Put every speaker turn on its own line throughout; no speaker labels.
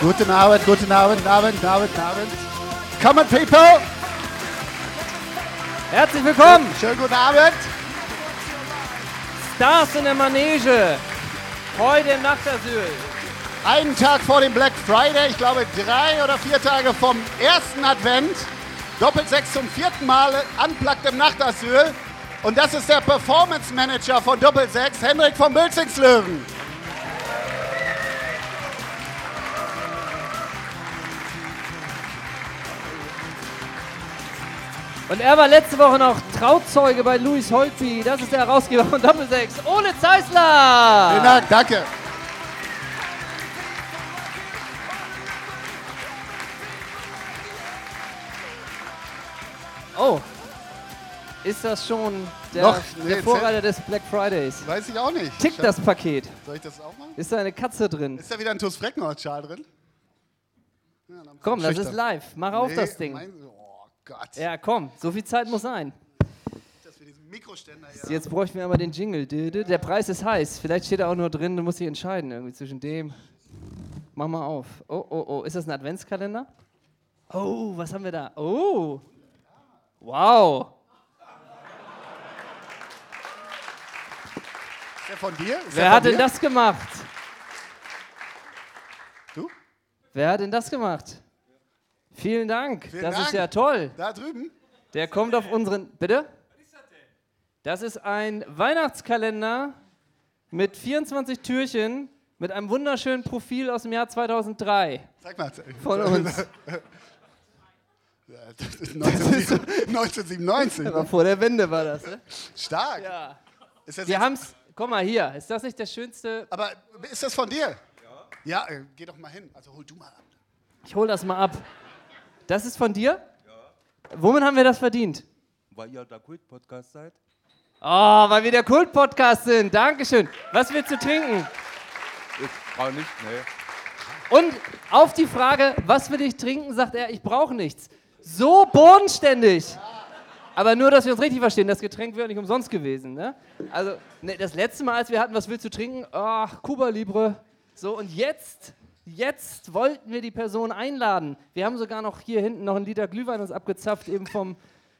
Guten Abend, guten Abend, Abend, Abend, Abend. Come on, people!
Herzlich willkommen!
Schönen guten Abend!
Stars in der Manege. Heute im Nachtasyl.
Einen Tag vor dem Black Friday, ich glaube drei oder vier Tage vom ersten Advent. Doppelsechs zum vierten Mal unplugged im Nachtasyl. Und das ist der Performance Manager von Doppelsechs, Henrik von Bülzingslöwen.
Und er war letzte Woche noch Trauzeuge bei Louis Holtby. Das ist der Herausgeber von Doppelsechs. Ole Zeisler!
Vielen Dank, danke.
Oh. Ist das schon der,
Noch? Nee,
der Vorreiter des Black Fridays?
Weiß ich auch nicht.
Tickt das Paket?
Soll ich das auch machen?
Ist da eine Katze drin?
Ist da wieder ein TuS Freckenholz-Schal drin? Ja,
Komm, das
schüchtern.
ist live. Mach auf
Nee,
das Ding.
Mein, Gott.
Ja, komm. So viel Zeit muss sein.
Das für diesen Mikroständer hier.
Jetzt bräuchten wir aber den Jingle. Der Preis ist heiß. Vielleicht steht da auch nur drin, du musst dich entscheiden irgendwie zwischen dem. Mach mal auf. Oh, oh, oh. Ist das ein Adventskalender? Oh, was haben wir da? Oh. Wow.
Ist der von dir? Ist
Wer
von
hat denn
dir?
das gemacht?
Du?
Wer hat denn das gemacht? Vielen Dank.
Vielen
das
Dank.
ist ja toll.
Da drüben?
Der kommt auf unseren. Bitte? Das ist ein Weihnachtskalender mit 24 Türchen mit einem wunderschönen Profil aus dem Jahr 2003
Zeig mal.
von uns.
Das ist 1997. 1997.
Aber vor der Wende war das. Ne?
Stark.
Ja.
Das
Wir
jetzt,
haben's. Guck mal hier. Ist das nicht der schönste?
aber ist das von dir? Ja. Ja, äh, geh doch mal hin. Also hol du mal ab.
Ich hol das mal ab. Das ist von dir? Ja. Womit haben wir das verdient?
Weil ihr der Kult-Podcast seid?
Oh, weil wir der Kult-Podcast sind. Dankeschön. Was willst du trinken?
Ich brauche nicht, nee.
Und auf die Frage, was will ich trinken, sagt er, ich brauche nichts. So bodenständig. Aber nur, dass wir uns richtig verstehen, das Getränk wäre nicht umsonst gewesen. Ne? Also, ne, das letzte Mal, als wir hatten, was willst du trinken? Ach, Cuba Libre. So, und jetzt, jetzt wollten wir die Person einladen. Wir haben sogar noch hier hinten noch einen Liter Glühwein uns abgezapft, eben vom,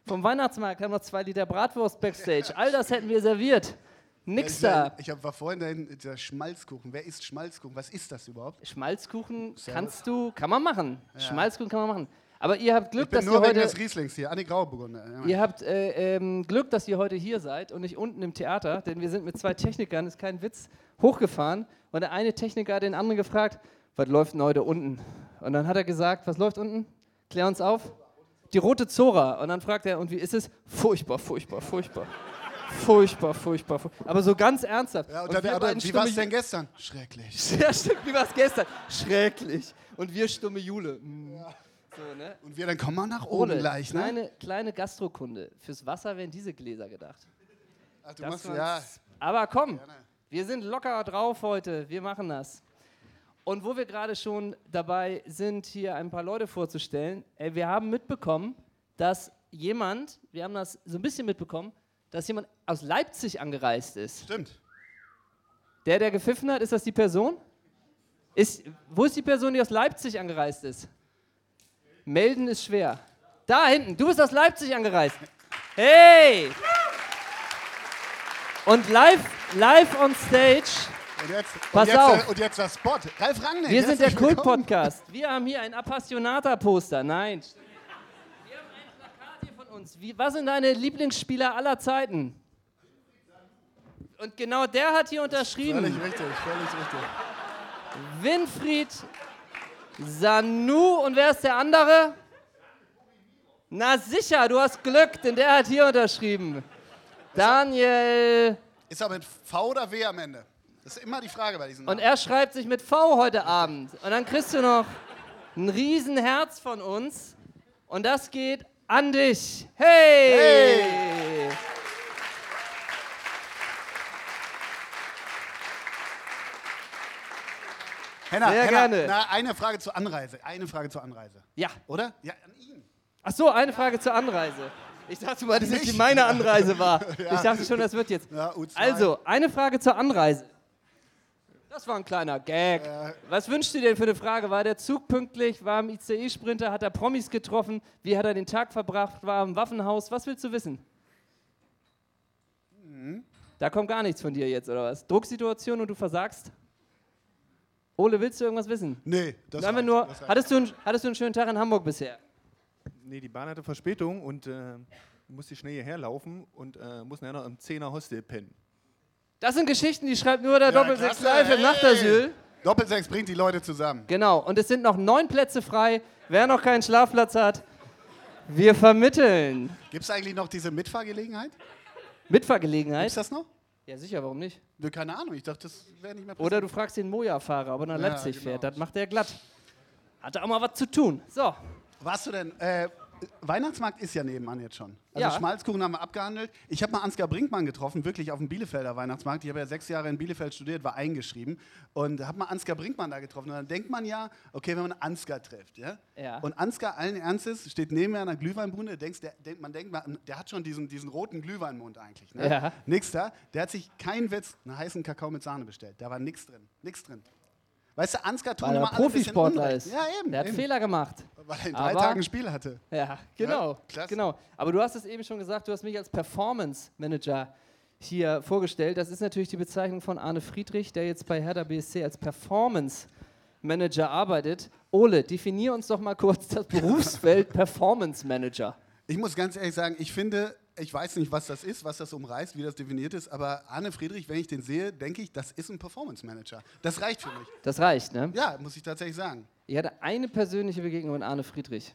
vom Weihnachtsmarkt. haben noch zwei Liter Bratwurst Backstage. All das hätten wir serviert. Nix da.
Ich hab, war vorhin da in der Schmalzkuchen. Wer isst Schmalzkuchen? Was ist das überhaupt?
Schmalzkuchen kannst du, kann man machen. Schmalzkuchen kann man machen. Aber ihr habt Glück,
Ich bin
dass
nur
ihr
wegen
heute,
des Rieslings hier. Anni Grauburgunder. Ja.
ihr habt äh, ähm, Glück, dass ihr heute hier seid und nicht unten im Theater, denn wir sind mit zwei Technikern, ist kein Witz, hochgefahren und der eine Techniker hat den anderen gefragt, was läuft denn heute unten? Und dann hat er gesagt, was läuft unten? Klär uns auf. Die rote Zora. Und dann fragt er, und wie ist es? Furchtbar, furchtbar, furchtbar. Furchtbar, furchtbar, furchtbar. Aber so ganz ernsthaft.
Ja, und
Und
dann, aber wie war es denn gestern? Schrecklich.
Ja, stimmt, wie war es gestern? Schrecklich. Und wir stumme Jule. Mm. So, ne?
Und wir dann kommen wir nach oben
Ole,
gleich, ne?
kleine, kleine Gastrokunde. Fürs Wasser wären diese Gläser gedacht.
Ach, du
Das
machst, ja.
Aber komm,
Gerne.
wir sind locker drauf heute. Wir machen das. Und wo wir gerade schon dabei sind, hier ein paar Leute vorzustellen, äh, wir haben mitbekommen, dass jemand, wir haben das so ein bisschen mitbekommen, dass jemand aus Leipzig angereist ist.
Stimmt.
Der, der gepfiffen hat, ist das die Person? Ist, wo ist die Person, die aus Leipzig angereist ist? Melden ist schwer. Da hinten, du bist aus Leipzig angereist. Hey! Und live, live on stage,
Und jetzt,
Pass
und jetzt,
auf.
Und jetzt das Spot. Ralf Rangnick.
wir sind der. Kult-Podcast. Wir haben hier ein Appassionata-Poster. Nein. Wir haben ein Plakat hier von uns. Wie, was sind deine Lieblingsspieler aller Zeiten? Und genau der hat hier unterschrieben.
Völlig richtig, völlig richtig.
Winfried Sanu und wer ist der andere? Na sicher, du hast Glück, denn der hat hier unterschrieben. Daniel.
Ist er mit V oder W am Ende? Das ist immer die Frage bei diesen
Und
Namen.
er schreibt sich mit V heute Abend. Und dann kriegst du noch ein Riesenherz von uns. Und das geht an dich. Hey!
Henna,
Sehr
Henna,
gerne.
Na, eine Frage zur Anreise. Eine Frage zur Anreise.
Ja.
Oder? Ja, an ihn.
Ach so, eine Frage zur Anreise. Ich dachte mal, dass
Nicht?
nicht meine Anreise war. Ich dachte schon, das wird jetzt.
Ja, U2.
Also, eine Frage zur Anreise. Das war ein kleiner Gag. Was wünschst du dir denn für eine Frage? War der Zug pünktlich? War im ICE-Sprinter? Hat er Promis getroffen? Wie hat er den Tag verbracht? War im Waffenhaus? Was willst du wissen? Da kommt gar nichts von dir jetzt, oder was? Drucksituation und du versagst? Ole, willst du irgendwas wissen?
Nee, das
Dann haben wir
reicht,
nur,
das
hattest, du einen, hattest du einen schönen Tag in Hamburg bisher?
Nee, die Bahn hatte Verspätung und äh, musste schnell hierher laufen und äh, muss nachher noch im 10er Hostel pennen.
Das sind Geschichten, die schreibt nur der
Ja,
Doppelsechs
klasse,
Live im
hey.
Nachtasyl.
Doppelsechs bringt die Leute zusammen.
Genau, und es sind noch neun Plätze frei. Wer noch keinen Schlafplatz hat, wir vermitteln.
Gibt es eigentlich noch diese Mitfahrgelegenheit?
Mitfahrgelegenheit?
Gibt's das noch?
Ja, sicher, warum nicht?
Nö, Keine Ahnung, ich dachte, das wäre nicht mehr
Oder du fragst den Moja-Fahrer, ob er nach
Ja,
Leipzig
genau.
fährt. Das macht er glatt. Hat er auch mal was zu tun. So,
Warst du denn? Äh, Weihnachtsmarkt ist ja nebenan jetzt schon. Also
Ja.
Schmalzkuchen haben wir abgehandelt. Ich habe mal Ansgar Brinkmann getroffen, wirklich auf dem Bielefelder Weihnachtsmarkt. Ich habe ja sechs Jahre in Bielefeld studiert, war eingeschrieben und habe mal Ansgar Brinkmann da getroffen. Und dann denkt man ja, okay, wenn man Ansgar trifft, ja.
Ja.
Und Ansgar allen Ernstes steht neben mir an einer Glühweinbude. Denkst, der, denk, man denkt, der hat schon diesen, diesen roten Glühweinmund eigentlich. Ne?
Ja.
Nix da. Der hat sich kein Witz einen heißen Kakao mit Sahne bestellt. Da war nichts drin, nichts drin. Weißt du, Ansgar tun
weil er
immer bisschen
Profisportler ist.
Ja, eben.
Der hat
eben.
Fehler gemacht.
Weil er in drei
Aber-
Tagen ein Spiel hatte.
Ja, genau.
Ja, klasse.
genau. Aber du hast es eben schon gesagt, du hast mich als Performance Manager hier vorgestellt. Das ist natürlich die Bezeichnung von Arne Friedrich, der jetzt bei Hertha BSC als Performance Manager arbeitet. Ole, definier uns doch mal kurz das Berufsfeld Performance Manager.
Ich muss ganz ehrlich sagen, ich finde, ich weiß nicht, was das ist, was das umreißt, wie das definiert ist, aber Arne Friedrich, wenn ich den sehe, denke ich, das ist ein Performance Manager. Das reicht für mich.
Das reicht, ne?
Ja, muss ich tatsächlich sagen.
Ich hatte eine persönliche Begegnung mit Arne Friedrich.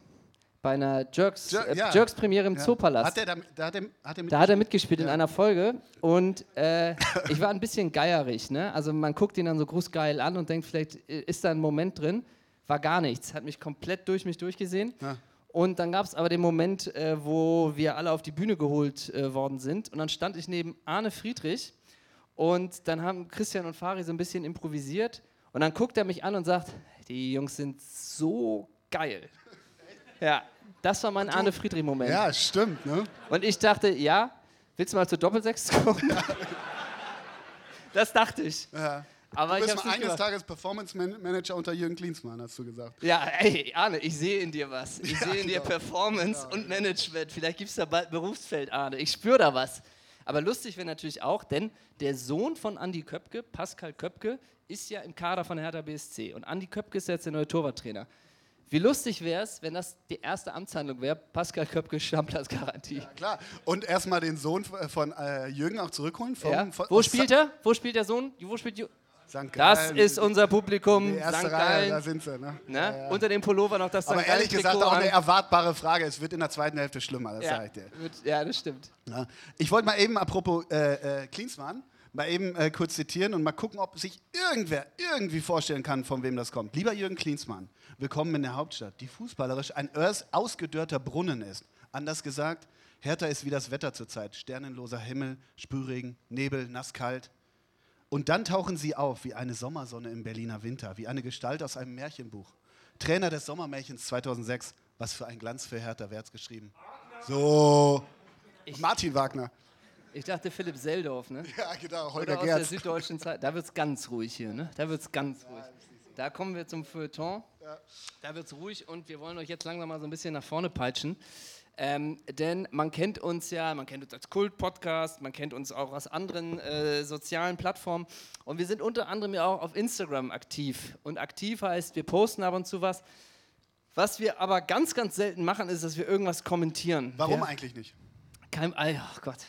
Bei einer Jerks,
Jer-
äh,
ja.
Jerks Premiere im
Ja.
Zoopalast.
Hat er da, da hat er, hat er
Da hat er mitgespielt in
Ja.
einer Folge und äh, ich war ein bisschen geierig. Ne? Also man guckt ihn dann so grußgeil an und denkt, vielleicht äh, ist da ein Moment drin. War gar nichts. Hat mich komplett durch mich durchgesehen.
Ja.
Und dann gab es aber den Moment, äh, wo wir alle auf die Bühne geholt äh, worden sind. Und dann stand ich neben Arne Friedrich und dann haben Christian und Fari so ein bisschen improvisiert. Und dann guckt er mich an und sagt, die Jungs sind so geil. Ja, das war mein Arne Friedrich-Moment.
Ja, stimmt, ne?
Und ich dachte, ja, willst du mal zur Doppelsechs kommen? das dachte ich.
Ja.
Aber
Du bist mal eines
gemacht.
Tages Performance Man Manager unter Jürgen Klinsmann, hast du gesagt.
Ja, ey, Arne, ich sehe in dir was. Ich
Ja,
sehe in dir
genau.
Performance und Management. Vielleicht gibt es da bald ein Berufsfeld, Arne. Ich spüre da was. Aber lustig wäre natürlich auch, denn der Sohn von Andy Köpke, Pascal Köpke, ist ja im Kader von Hertha BSC. Und Andy Köpke ist jetzt der neue Torwarttrainer. Wie lustig wäre es, wenn das die erste Amtshandlung wäre, Pascal Köpke Stammplatzgarantie.
Klar. Und erstmal den Sohn von- von äh, Jürgen auch zurückholen. Vom,
Ja. Wo spielt er? Wo spielt der Sohn? Wo spielt Ju
St.
Das ist unser Publikum.
die erste
St.
Reihe, da sind sie. Ne?
Ne?
Ja, ja.
Unter dem Pullover noch das St.
Aber ehrlich gesagt auch eine erwartbare Frage. Es wird in der zweiten Hälfte schlimmer, das
ja,
sag ich dir.
ja, das stimmt.
Ja. Ich wollte mal eben, apropos äh, äh, Klinsmann, mal eben äh, kurz zitieren und mal gucken, ob sich irgendwer irgendwie vorstellen kann, von wem das kommt. Lieber Jürgen Klinsmann, willkommen in der Hauptstadt, die fußballerisch ein ausgedörrter Brunnen ist. Anders gesagt, Hertha ist wie das Wetter zurzeit. Sternenloser Himmel, Sprühregen, Nebel, nasskalt. Und dann tauchen sie auf wie eine Sommersonne im Berliner Winter, wie eine Gestalt aus einem Märchenbuch. Trainer des Sommermärchens 2006. Was für ein Glanz für Hertha, wer hat's geschrieben? So. Martin Wagner.
Ich dachte Philipp Seldorf, ne?
Ja, genau,
Oder
Holger
aus der
Gerz.
Süddeutschen Zeit. Da wird es ganz ruhig hier, ne? Da wird es ganz ruhig. Da kommen wir zum Feuilleton. Da wird es ruhig und wir wollen euch jetzt langsam mal so ein bisschen nach vorne peitschen. Ähm, denn man kennt uns ja, man kennt uns als Kult-Podcast, man kennt uns auch aus anderen äh, sozialen Plattformen und wir sind unter anderem ja auch auf Instagram aktiv. Und aktiv heißt, wir posten ab und zu was. Was wir aber ganz, ganz selten machen, ist, dass wir irgendwas kommentieren.
Warum
wir,
eigentlich nicht?
Kein, ach Gott.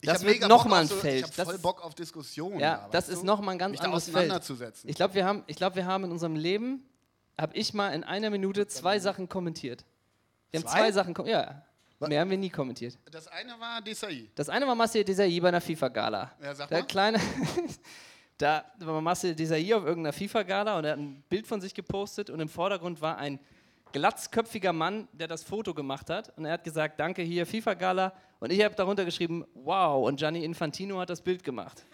Ich
Das wird
mega
noch
Bock
mal
auf
ein
so,
Feld.
Ich habe voll Bock auf Diskussionen.
Ja,
da,
das ist nochmal ein ganz
Mich
anderes Feld.
auseinanderzusetzen.
Ich glaube, wir, haben, ich glaub, wir haben in unserem Leben, habe ich mal in einer Minute zwei Sachen kommentiert. Wir haben
Zwei?
zwei Sachen, kom- ja, mehr haben wir nie kommentiert.
Das eine war Desai.
Das eine war Marcel Desailly bei einer FIFA-Gala.
Ja, sag
Der
mal.
kleine, da war Marcel Desailly auf irgendeiner FIFA-Gala und er hat ein Bild von sich gepostet und im Vordergrund war ein glatzköpfiger Mann, der das Foto gemacht hat und er hat gesagt, danke hier FIFA-Gala und ich habe darunter geschrieben, wow und Gianni Infantino hat das Bild gemacht.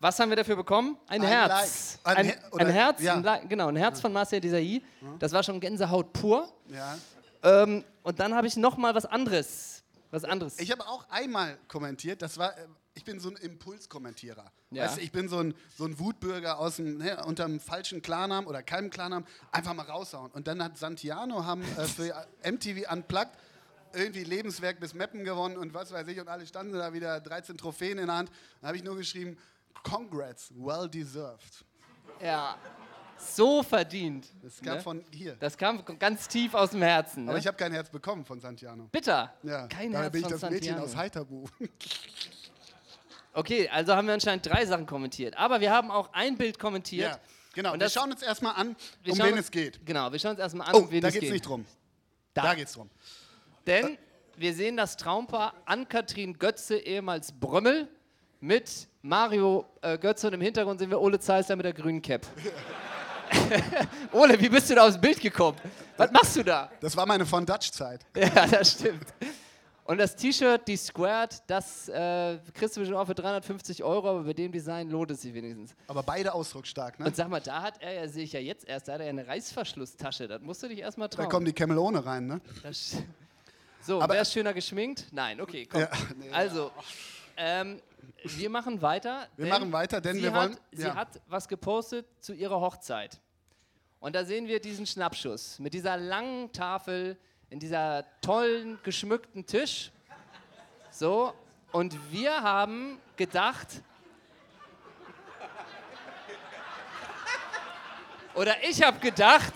Was haben wir dafür bekommen? Ein,
Ein
Herz.
Like. Ein
Ein,
Her-
ein, Herz,
ja.
genau, ein Herz von Marcel Desailly. Das war schon Gänsehaut pur.
Ja.
Ähm, und dann habe ich noch mal was anderes. Was anderes.
Ich habe auch einmal kommentiert, das war, äh, ich bin so ein Impulskommentierer.
Ja.
Weißt du, ich bin so ein, so ein Wutbürger aus dem, ne, unter einem falschen Klarnamen oder keinem Klarnamen einfach mal raushauen. Und dann hat Santiano haben äh, für MTV Unplugged irgendwie Lebenswerk bis Meppen gewonnen und was weiß ich und alle standen da wieder 13 Trophäen in der Hand. Dann habe ich nur geschrieben, Congrats, well deserved.
Ja. So verdient.
Das kam
ne?
von hier.
Das kam ganz tief aus dem Herzen. Ne?
Aber ich habe kein Herz bekommen von Santiano.
Bitter.
Ja,
Kein
daher
Herz
bin ich
von
das Mädchen
Santiano.
aus Heiterbu.
Okay, also haben wir anscheinend drei Sachen kommentiert. Aber wir haben auch ein Bild kommentiert.
Ja, genau.
Und
wir
das-
schauen uns erstmal an,
Wir
um wen
uns-
es geht.
Genau, wir schauen uns erstmal an,
Oh,
um wen
da
es
geht
geht.
es nicht drum.
Da.
Da geht's drum.
Denn wir sehen das Traumpaar Ann-Kathrin Götze, ehemals Brömmel, mit Mario äh, Götze und im Hintergrund sehen wir Ole Zeisler mit der grünen Cap. Ole, wie bist du da aufs Bild gekommen? Was machst du da?
Das war meine Von Dutch-Zeit.
Ja, das stimmt. Und das T-Shirt, die Squared, das äh, kriegst du bestimmt auch für 350 Euro, aber bei dem Design lohnt es sich wenigstens.
Aber beide ausdrucksstark, ne?
Und sag mal, da hat er ja, sehe ich ja jetzt erst, da hat er ja eine Reißverschlusstasche. Das musst du dich erstmal
Da
trauen.
kommen die Camel ohne rein, ne?
Das so,
Aber-
wer ist schöner geschminkt? Nein, okay, komm.
Ja, nee,
also, ähm, wir machen weiter.
Wir machen weiter, denn
sie
wir
hat,
wollen-
Sie
ja.
hat was gepostet zu ihrer Hochzeit. Und da sehen wir diesen Schnappschuss mit dieser langen Tafel, in dieser tollen, geschmückten Tisch. So, und wir haben gedacht, oder ich habe gedacht,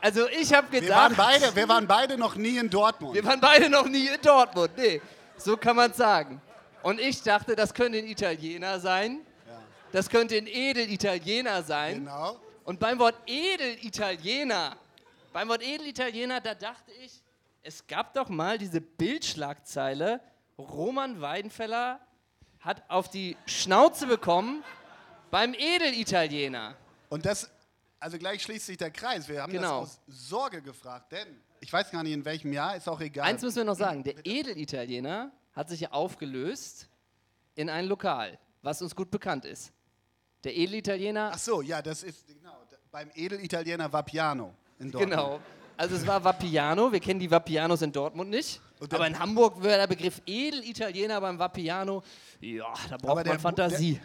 also ich habe gedacht,
Wir waren, beide, wir waren beide noch nie in Dortmund.
wir waren beide noch nie in Dortmund. Nee, so kann man sagen. Und ich dachte, das könnte ein Italiener sein. Das könnte ein Edelitaliener sein.
Genau.
Und beim Wort Edelitaliener, beim Wort Edelitaliener, da dachte ich, es gab doch mal diese Bildschlagzeile, Roman Weidenfeller hat auf die Schnauze bekommen beim Edelitaliener.
Und das, also gleich schließt sich der Kreis. Wir haben
Genau.
das aus Sorge gefragt, denn ich weiß gar nicht in welchem Jahr, ist auch egal.
Eins müssen wir noch sagen, der Edelitaliener hat sich ja aufgelöst in ein Lokal, was uns gut bekannt ist. Der Edelitaliener,
Ach so, ja, das ist genau beim Edelitaliener Vapiano in Dortmund.
genau. Also es war Vapiano, wir kennen die Vapianos in Dortmund nicht. Aber in Hamburg wäre der Begriff Edelitaliener beim Vapiano, ja, da braucht man
Bu- der-
Fantasie.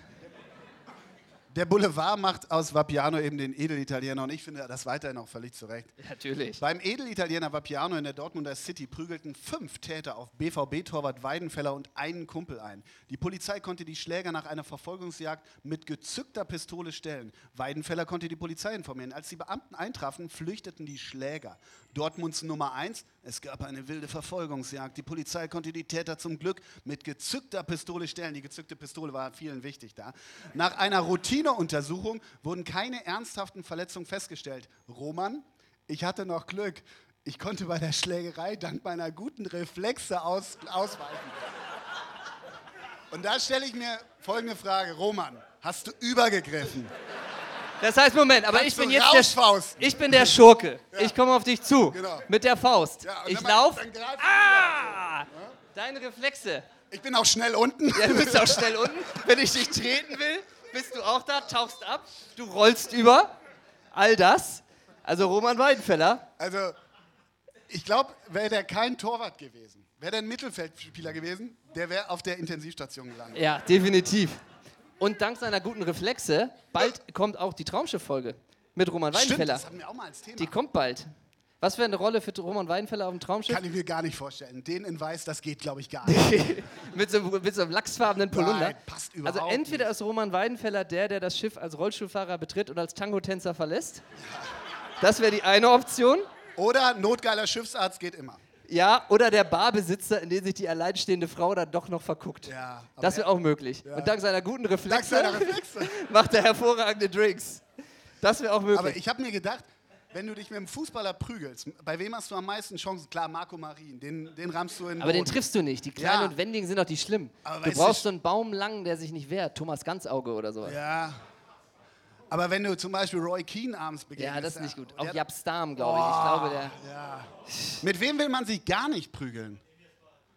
Der Boulevard macht aus Vapiano eben den Edelitaliener und ich finde das weiterhin auch völlig zu Recht.
Natürlich.
Beim Edelitaliener Vapiano in der Dortmunder City prügelten fünf Täter auf BVB-Torwart Weidenfeller und einen Kumpel ein. Die Polizei konnte die Schläger nach einer Verfolgungsjagd mit gezückter Pistole stellen. Weidenfeller konnte die Polizei informieren. Als die Beamten eintrafen, flüchteten die Schläger. Dortmunds Nummer eins: Es gab eine wilde Verfolgungsjagd. Die Polizei konnte die Täter zum Glück mit gezückter Pistole stellen. Die gezückte Pistole war vielen wichtig da. Nach einer Routineuntersuchung wurden keine ernsthaften Verletzungen festgestellt. Roman, ich hatte noch Glück. Ich konnte bei der Schlägerei dank meiner guten Reflexe aus, ausweichen. Und da stelle ich mir folgende Frage. Roman, hast du übergegriffen?
Das heißt, Moment, aber ich bin jetzt der, ich bin der Schurke. Ich komme auf dich zu.
Genau.
Mit der Faust.
Ja,
ich
dann mal-
lauf.
dann greif ich
Ah! Deine Reflexe.
Ich bin auch schnell unten.
Ja, du bist auch schnell unten. Wenn ich dich treten will, bist du auch da, tauchst ab, du rollst über. All das. Also Roman Weidenfeller.
Also, ich glaube, wäre der kein Torwart gewesen, wäre der ein Mittelfeldspieler gewesen, der wäre auf der Intensivstation gelandet.
Ja, definitiv. Und dank seiner guten Reflexe, bald kommt auch die Traumschiff-Folge mit Roman
Stimmt,
Weidenfeller.
das hatten wir auch mal als Thema.
Die kommt bald. Was für eine Rolle für Roman Weidenfeller auf dem Traumschiff?
Kann ich mir gar nicht vorstellen. Den in Weiß, das geht, glaube ich, gar nicht.
mit, so, mit so einem lachsfarbenen Polunder.
Nein, passt überhaupt
also entweder ist Roman Weidenfeller der, der das Schiff als Rollstuhlfahrer betritt und als Tango-Tänzer verlässt. Das wäre die eine Option.
Oder notgeiler Schiffsarzt geht immer.
Ja, oder der Barbesitzer, in den sich die alleinstehende Frau dann doch noch verguckt.
Ja,
das wäre auch möglich. Und dank seiner guten Reflexe
seiner Reflexe.
macht er hervorragende Drinks. Das wäre auch möglich.
Aber ich habe mir gedacht, wenn du dich mit einem Fußballer prügelst, bei wem hast du am meisten Chancen? Klar, Marco Marin, den, den rammst du in den
Aber den
Boden.
triffst du nicht. Die kleinen
Ja.
und wendigen sind doch die schlimm.
Aber
Du brauchst so einen Baumlangen, der sich nicht wehrt. Thomas Ganzauge oder sowas. Ja,
Ja. Aber wenn du zum Beispiel Roy Keane abends begegnest.
das ist nicht gut. Auch Japs Darm, glaube ich. Ich glaube, der.
Ja. Mit wem will man sich gar nicht prügeln?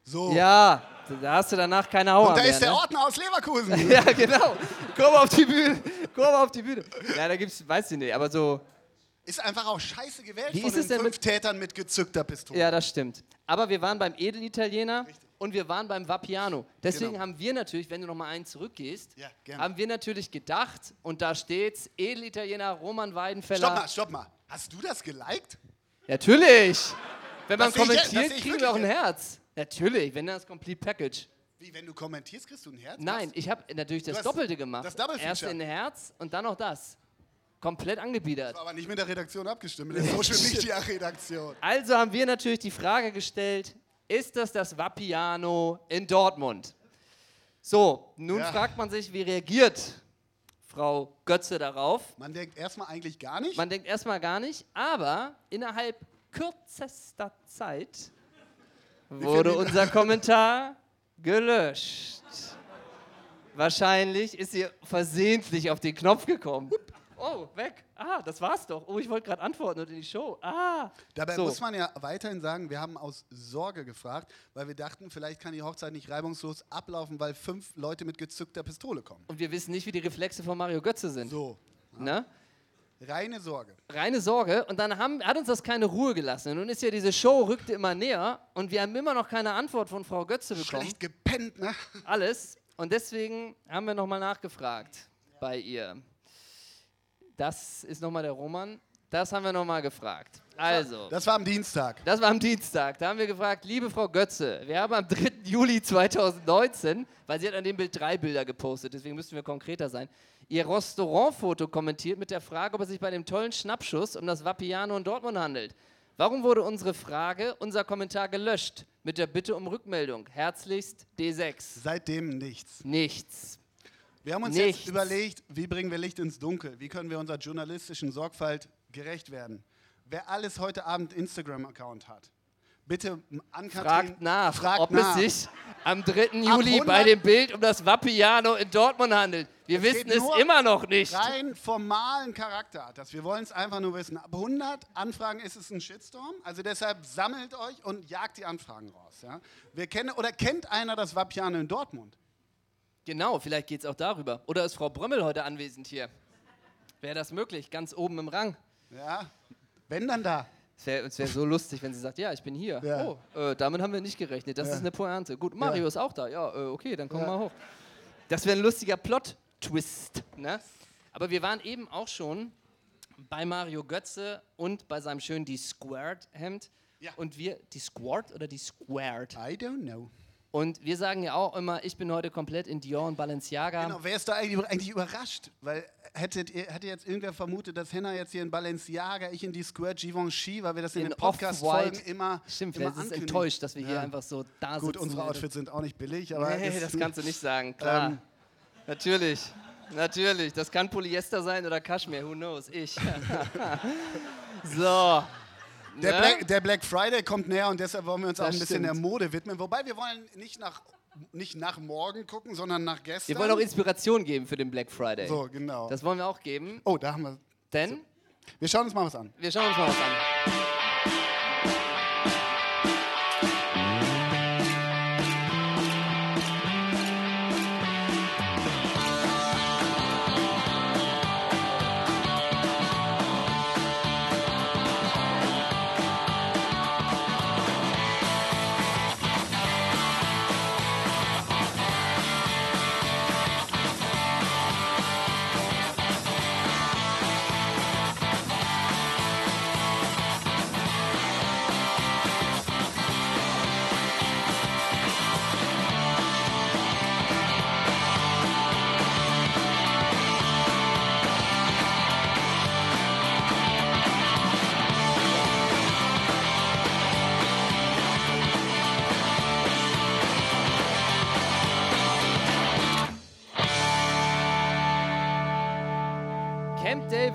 So.
Ja, da hast du danach keine Aua
Und da
mehr.
ist der
ne?
Ordner aus Leverkusen.
Ja, genau. Komm auf die Bühne. Komm auf die Bühne. Ja, da gibt's, weiß ich nicht, aber so.
Ist einfach auch scheiße gewählt
Wie
von
ist es
den
denn
fünf
mit-
Tätern mit gezückter Pistole.
Ja, das stimmt. Aber wir waren beim Edelitaliener und wir waren beim Vapiano. Deswegen
Genau.
haben wir natürlich, wenn du noch mal einen zurückgehst,
Ja,
haben wir natürlich gedacht, und da steht's, Edelitaliener Roman Weidenfeller.
Stopp mal, stopp mal. Hast du das geliked?
Natürlich. Wenn man
Das das
kommentiert,
ich
kriegen wir auch ein Herz. Natürlich, wenn das Complete Package.
Wie, wenn du kommentierst, kriegst du ein Herz?
Nein, ich habe natürlich das Doppelte gemacht.
das Double
Erst ein Herz und dann noch das. Komplett angebiedert.
Aber nicht mit der Redaktion abgestimmt, mit der Social Media Redaktion.
Also haben wir natürlich die Frage gestellt, ist das das Vapiano in Dortmund? So, nun
Ja.
fragt man sich, wie reagiert Frau Götze darauf?
Man denkt erstmal eigentlich gar nicht.
Man denkt erstmal gar nicht, aber innerhalb kürzester Zeit wurde unser Kommentar gelöscht. Wahrscheinlich ist sie versehentlich auf den Knopf gekommen. Oh, weg. Ah, das war's doch. Oh, ich wollte gerade antworten und in die Show. Ah.
Dabei
So.
muss man ja weiterhin sagen, wir haben aus Sorge gefragt, weil wir dachten, vielleicht kann die Hochzeit nicht reibungslos ablaufen, weil fünf Leute mit gezückter Pistole kommen.
Und wir wissen nicht, wie die Reflexe von Mario Götze sind.
So,
Ne?
reine Sorge.
Reine Sorge. Und dann haben, hat uns das keine Ruhe gelassen. Nun ist ja diese Show rückte immer näher und wir haben immer noch keine Antwort von Frau Götze bekommen.
Schlecht gepennt, ne?
Alles. Und deswegen haben wir nochmal nachgefragt bei ihr. Das ist nochmal der Roman. Das haben wir nochmal gefragt. Also,
Das war am Dienstag.
das war am Dienstag. Da haben wir gefragt, liebe Frau Götze, wir haben am 3. Juli 2019, weil sie hat an dem Bild drei Bilder gepostet, deswegen müssen wir konkreter sein, ihr Restaurantfoto kommentiert mit der Frage, ob es sich bei dem tollen Schnappschuss um das Vapiano in Dortmund handelt. Warum wurde unsere Frage, unser Kommentar gelöscht? Mit der Bitte um Rückmeldung. Herzlichst D6.
Seitdem nichts.
Nichts.
Wir haben uns
Nichts.
jetzt überlegt, wie bringen wir Licht ins Dunkel? Wie können wir unserer journalistischen Sorgfalt gerecht werden? Wer alles heute Abend Instagram-Account hat, bitte an Katrin,
Fragt nach,
fragt
ob
nach.
es sich am 3. Juli
100
bei dem Bild um das Vapiano in Dortmund handelt. Wir
Es
wissen es immer noch nicht.
rein formalen Charakter hat das. Wir wollen es einfach nur wissen. Ab 100 Anfragen ist es ein Shitstorm. Also deshalb sammelt euch und jagt die Anfragen raus. Ja? Wir kennen, oder kennt einer das Vapiano in Dortmund?
Genau, vielleicht geht es auch darüber. Oder ist Frau Brömmel heute anwesend hier? Wäre das möglich? Ganz oben im Rang.
Ja, wenn dann da.
Es wäre wär so lustig, wenn sie sagt, ja, ich bin hier.
Ja.
Oh, äh, damit haben wir nicht gerechnet. Das
Ja.
ist eine Pointe. Gut, Mario
Ja.
ist auch da. Ja, äh, okay, dann komm mal hoch. Das wäre ein lustiger Plot-Twist. Ne? Aber wir waren eben auch schon bei Mario Götze und bei seinem schönen Die Squared-Hemd.
Ja.
Und wir, die Squared oder die Squared?
I don't know.
Und wir sagen ja auch immer, ich bin heute komplett in Dior und Balenciaga.
Genau, wer ist da eigentlich, eigentlich überrascht? Weil hättet ihr, hätte jetzt irgendwer vermutet, dass Henna jetzt hier in Balenciaga, ich in die Square Givenchy, weil wir das in,
In
den Podcast-Folgen immer
Stimmt,
immer
vielleicht ist enttäuscht, dass wir hier
Ja.
einfach so da
Gut,
sitzen.
unsere Outfits sind auch nicht billig, aber
Nee,
ist-
das kannst du nicht sagen, klar.
Ähm.
Natürlich. Natürlich. Das kann Polyester sein oder Kaschmir, who knows? Ich. so.
Der,
Ne?
Black, der Black Friday kommt näher und deshalb wollen wir uns auch
Das
ein bisschen der
stimmt.
Mode widmen. Wobei wir wollen nicht nach, nicht nach morgen gucken, sondern nach gestern.
Wir wollen auch Inspiration geben für den Black Friday.
So, genau.
Das wollen wir auch geben,
oh, da haben wir.
denn
Wir schauen uns mal was an.
wir schauen uns mal was an.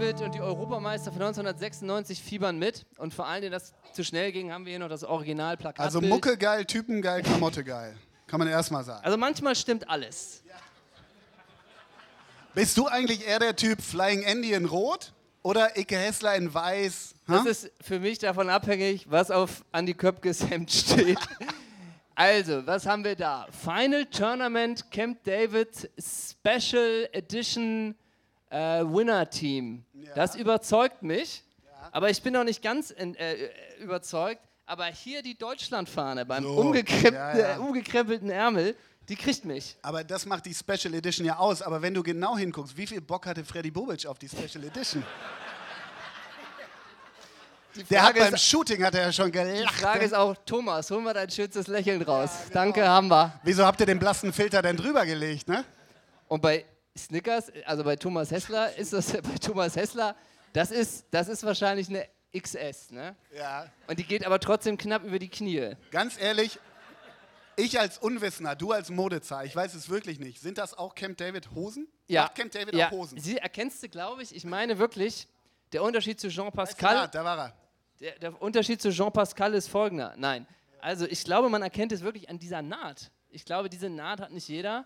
David und die Europameister von 1996 fiebern mit. Und vor allem, das zu schnell ging, haben wir hier noch das Originalplakat.
Also Mucke geil, Typen geil, Klamotte geil. Kann man erstmal sagen.
Also manchmal stimmt alles.
Bist du eigentlich eher der Typ Flying Andy in Rot oder Icke Hessler in Weiß?
Das
Ha?
ist für mich davon abhängig, was auf Andy Köpkes Hemd steht. Also, was haben wir da? Final Tournament Camp David Special Edition äh, Winner Team. Das überzeugt mich, aber ich bin noch nicht ganz in, äh, überzeugt. Aber hier die Deutschlandfahne beim
So,
umgekrempelten,
ja, ja.
äh, umgekrempelten Ärmel, die kriegt mich.
Aber das macht die Special Edition ja aus. Aber wenn du genau hinguckst, wie viel Bock hatte Freddy Bobic auf die Special Edition? Der hat beim Shooting hat er ja schon
Die
gelacht.
Frage ist auch, Thomas, hol mal dein schönstes Lächeln raus. Danke, haben wir.
Wieso habt ihr den blassen Filter denn drüber gelegt, ne?
Und bei Snickers, also bei Thomas Hessler, ist das bei Thomas Hessler, das ist, das ist wahrscheinlich eine XS, ne?
Ja.
Und die geht aber trotzdem knapp über die Knie.
Ganz ehrlich, ich als Unwissender, du als Modezar, ich weiß es wirklich nicht. Sind das auch Camp David Hosen?
Ja.
Macht Camp David
ja.
auch Hosen?
Sie erkennst du, glaube ich, ich meine wirklich, der Unterschied zu Jean Pascal,
na, da war er.
der, der Unterschied zu Jean Pascal ist folgender. Nein, also ich glaube, man erkennt es wirklich an dieser Naht. Ich glaube, diese Naht hat nicht jeder.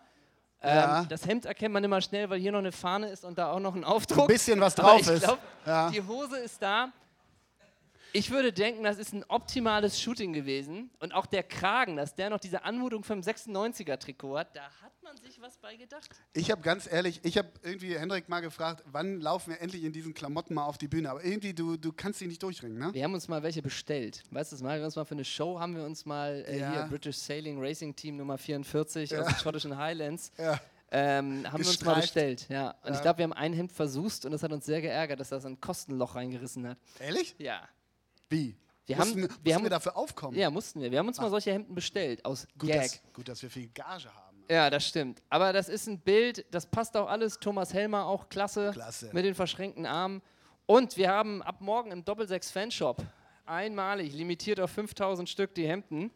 Ja.
Ähm, das Hemd erkennt man immer schnell, weil hier noch eine Fahne ist und da auch noch ein Aufdruck.
Ein bisschen was drauf
ich
ist.
glaub,
Ja.
Die Hose ist da. Ich würde denken, das ist ein optimales Shooting gewesen. Und auch der Kragen, dass der noch diese Anmutung vom 96er-Trikot hat, da hat man sich was bei gedacht.
Ich habe ganz ehrlich, ich habe irgendwie Hendrik mal gefragt, wann laufen wir endlich in diesen Klamotten mal auf die Bühne? Aber irgendwie, du, du kannst die nicht durchringen, ne?
Wir haben uns mal welche bestellt. Weißt du das mal? Wir haben uns mal für eine Show haben wir uns mal äh,
Ja.
hier British Sailing Racing Team Nummer 44 aus den schottischen Highlands.
Ja.
Ähm, haben wir uns mal
Gestreift.
bestellt, ja. Und ich glaube, wir haben ein Hemd versucht und das hat uns sehr geärgert, dass das ein Kostenloch reingerissen hat.
Ehrlich?
Ja.
Wie?
Wir
mussten,
haben-
mussten
wir haben-
wir dafür aufkommen?
Ja, mussten wir. Wir haben uns mal solche Hemden bestellt aus
Gut,
Gag.
dass, gut, dass wir viel Gage haben.
Ja, das stimmt. Aber das ist ein Bild, das passt auch alles. Thomas Helmer auch klasse.
Klasse.
Mit den verschränkten Armen. Und wir haben ab morgen im Doppelsechs Fanshop einmalig, limitiert auf 5000 Stück, die Hemden.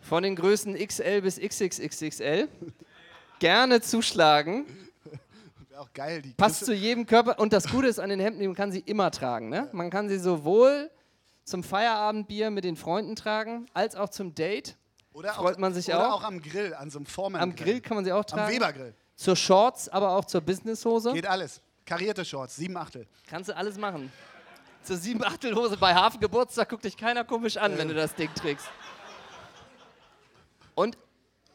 Von den Größen XL bis XXXXL. Gerne zuschlagen.
Wäre auch geil. Die
Passt
Küsse-
zu jedem Körper. Und das Gute ist an den Hemden, man kann sie immer tragen. Ne? Man kann sie sowohl zum Feierabendbier mit den Freunden tragen, als auch zum Date.
oder
freut
auch,
man sich
oder
auch.
auch am Grill, an so einem Formen.
Am Grill kann man sie auch
Am
tragen.
Webergrill.
Zur Shorts, aber auch zur Businesshose.
Geht alles. Karierte Shorts, sieben Achtel.
Kannst du alles machen. Zur sieben Achtelhose bei Hafengeburtstag guckt dich keiner komisch an, wenn du das Ding trägst. Und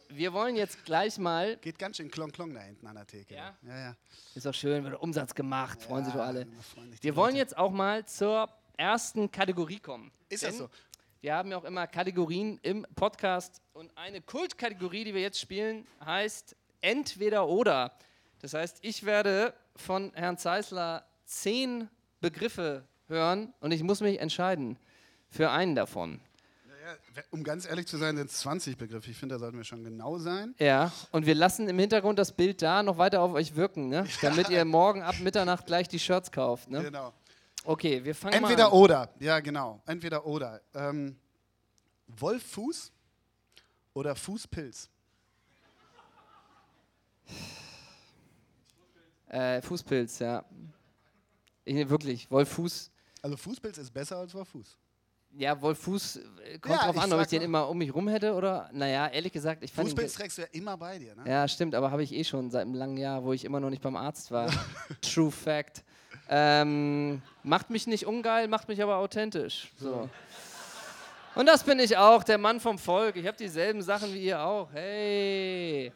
wir wollen jetzt gleich mal,
Geht ganz schön klong klong da hinten an der Theke.
Ja?
Ja, ja.
ist doch schön, wird Umsatz gemacht, freuen sich doch alle. Wir wollen jetzt auch mal zur ersten Kategorie kommen.
Ist das so?
Wir haben ja auch immer Kategorien im Podcast und eine Kultkategorie, die wir jetzt spielen, heißt Entweder oder. Das heißt, ich werde von Herrn Zeisler zehn Begriffe hören und ich muss mich entscheiden für einen davon.
Um ganz ehrlich zu sein, sind es 20 Begriffe. Ich finde, da sollten wir schon genau sein.
Ja, und wir lassen im Hintergrund das Bild da noch weiter auf euch wirken, ne? damit ihr morgen ab Mitternacht gleich die Shirts kauft. Ne?
Genau.
Okay, wir fangen
Entweder
mal an.
oder. Ja, genau. Entweder oder. Ähm, Wolffuß oder Fußpilz?
Äh, Fußpilz, ja. Ich nehme wirklich, Wolfuß.
Also Fußpilz ist besser als Wolffuß.
Ja, Wolfuß, äh, kommt
Ja,
drauf an, ob ich den immer um mich rum hätte oder. Naja, ehrlich gesagt, ich fand.
Fußpilz trägst du ja immer bei dir, ne?
Ja, stimmt, aber habe ich eh schon seit einem langen Jahr, wo ich immer noch nicht beim Arzt war. True Fact. Ähm, macht mich nicht ungeil, macht mich aber authentisch. So. Und das bin ich auch, der Mann vom Volk. Ich habe dieselben Sachen wie ihr auch. Hey.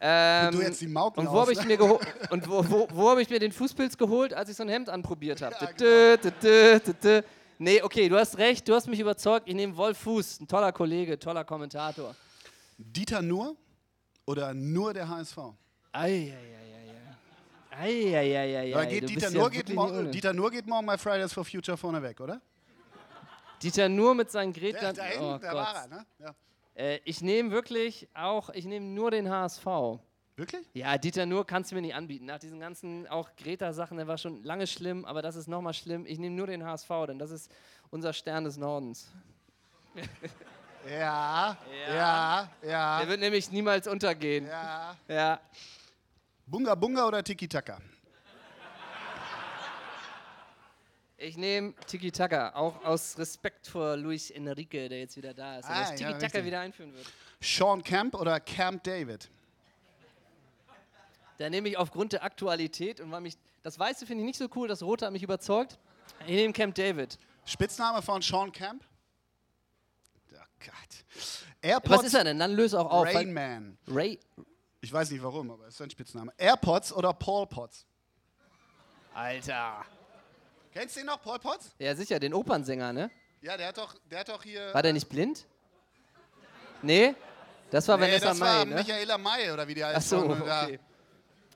Ähm,
du jetzt die Mauken
und wo habe ich mir und wo, wo, wo habe ich mir den Fußpilz geholt, als ich so ein Hemd anprobiert habe?
Ja,
dö. Nee, okay, du hast recht, du hast mich überzeugt. Ich nehme Wolf Fuß, ein toller Kollege, toller Kommentator.
Dieter Nur oder nur der HSV?
Eieieiei. Eieieiei.
Geht Dieter, Nur
ja
geht morgen. Dieter Nur geht morgen bei Fridays for Future vorne weg, oder?
Dieter nur mit seinen
Der,
Gretern.
da hinten,
oh
da war er, ne? Ja.
Äh, ich nehme wirklich auch, ich nehme nur den HSV.
Wirklich?
Ja, Dieter nur kannst du mir nicht anbieten. Nach diesen ganzen auch Greta-Sachen, der war schon lange schlimm, aber das ist nochmal schlimm. Ich nehme nur den HSV, denn das ist unser Stern des Nordens.
Ja, ja, ja.
Der wird nämlich niemals untergehen.
ja.
Ja.
Bunga Bunga oder Tiki Taka?
Ich nehme Tiki Taka, auch aus Respekt vor Luis Enrique, der jetzt wieder da ist, der
Ah, ja,
Tiki Taka
richtig.
wieder einführen wird.
Sean Camp oder Camp David?
Da nehme ich aufgrund der Aktualität und weil mich das Weiße finde ich nicht so cool, das Rote hat mich überzeugt. Ich nehme Camp David.
Spitzname von Sean Camp? Oh Gott. AirPods
Was ist er denn? Dann löse auch auf.
Rain Man.
Ray.
Ich weiß nicht warum, aber es ist sein Spitzname. AirPods oder Paul Potts?
Alter.
Kennst du den noch, Paul Potts?
Ja, sicher, den Opernsänger, ne?
Ja, der hat doch, der hat doch hier.
War der nicht blind? Nee? Das war
nee,
Vanessa
das war
May, ne?
Michaela May oder wie die heißt.
Ach so,
von, da.
okay.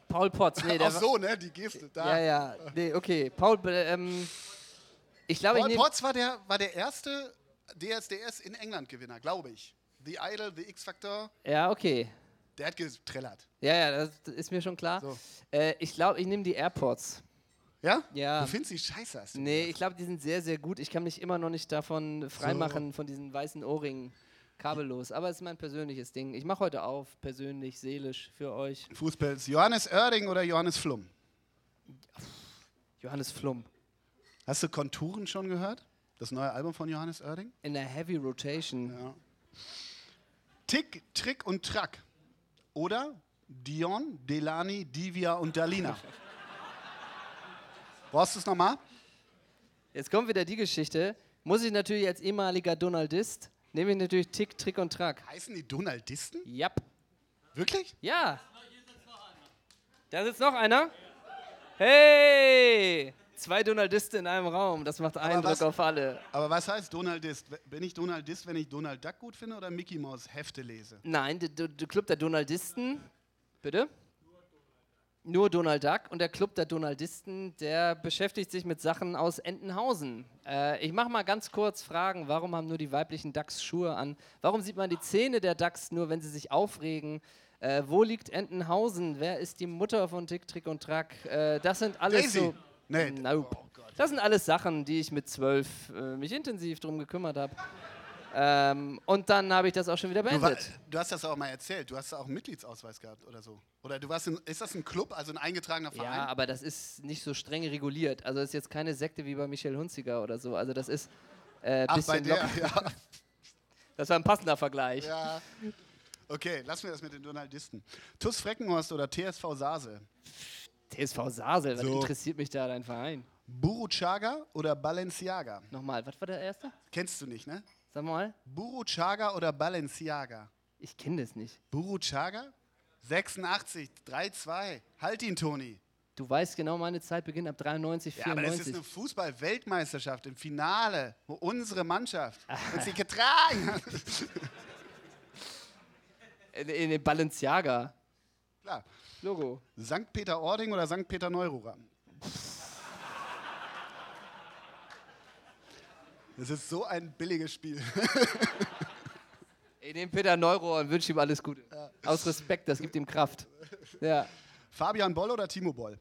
Paul Potts, nee, der
Ach
war,
so, ne? Die Geste. Da.
Ja, ja, nee, okay. Paul, äh, ähm, ich glaube, ich
Paul. Potts war der, war der erste DSDS in England Gewinner, glaube ich. The Idol, The X-Factor,
Ja, okay.
Der hat getrellert.
Ja, ja, das ist mir schon klar.
So.
Äh, ich glaube, ich nehme die AirPods.
Ja?
Ja.
Du findest die scheiße, hast du
Nee,
gesagt.
ich glaube, die sind sehr, sehr gut. Ich kann mich immer noch nicht davon freimachen, von diesen weißen Ohrringen. Kabellos. Aber es ist mein persönliches Ding. Ich mache heute auf, persönlich, seelisch, für euch.
Fußpilz. Johannes Oerding oder Johannes Flum?
Johannes Flum.
Hast du Konturen schon gehört? Das neue Album von Johannes Oerding?
In der Heavy Rotation.
Ja. Tick, Trick und Track. Oder Dion, Delani, Divya und Dalina. Brauchst du es nochmal?
Jetzt kommt wieder die Geschichte. Muss ich natürlich als ehemaliger Donaldist, nehme ich natürlich Tick, Trick und Track.
Heißen die Donaldisten?
Jap.
Wirklich?
Ja. Da sitzt noch einer. Hey! Zwei Donaldisten in einem Raum. Das macht Eindruck
was-
auf alle.
Aber was heißt Donaldist? Bin ich Donaldist, wenn ich Donald Duck gut finde oder Mickey Mouse Hefte lese?
Nein, der, der Club der Donaldisten. Bitte? Nur Donald Duck und der Club der Donaldisten, der beschäftigt sich mit Sachen aus Entenhausen. Äh, ich mache mal ganz kurz Fragen. Warum haben nur die weiblichen Ducks Schuhe an? Warum sieht man die Zähne der Ducks nur, wenn sie sich aufregen? Äh, wo liegt Entenhausen? Wer ist die Mutter von Tick, Trick und Track? Äh, das sind alles
Daisy.
so.
Nee.
Nope.
Oh.
Das sind alles Sachen, die ich mit zwölf äh, mich intensiv drum gekümmert habe. Ähm, und dann habe ich das auch schon wieder
Du, war,
beendet.
du hast das auch mal erzählt. Du hast auch einen Mitgliedsausweis gehabt oder so. Oder du warst in, ist das ein Club, also ein eingetragener Verein?
Ja, aber das ist nicht so streng reguliert. Also das ist jetzt keine Sekte wie bei Michel Hunziger oder so. Also das ist äh,
Ach, bei
bisschen
der,
locker.
ja.
Das war ein passender Vergleich.
ja. Okay, lassen wir das mit den Donaldisten. TuS Freckenhorst oder TSV Sase?
TSV Sasel, was
So.
interessiert mich da dein Verein?
Buruchaga oder Balenciaga?
Nochmal, was war der erste?
Kennst du nicht, ne?
Sag mal,
Buruchaga oder Balenciaga?
ich kenne das nicht.
Buruchaga? 86, 3-2. Halt ihn, Toni.
Du weißt genau, meine Zeit beginnt ab 93,
Ja, aber das ist
94.
eine Fußball-Weltmeisterschaft im Finale, wo unsere Mannschaft uns sie getragen hat.
in, in den Balenciaga.
Klar.
Logo.
St. Peter-Ording oder St. Peter-Neururer? Das ist so ein billiges Spiel.
Ich nehme Peter Neuro und wünsche ihm alles Gute. Aus Respekt, das gibt ihm Kraft. Ja.
Fabian Boll oder Timo Boll?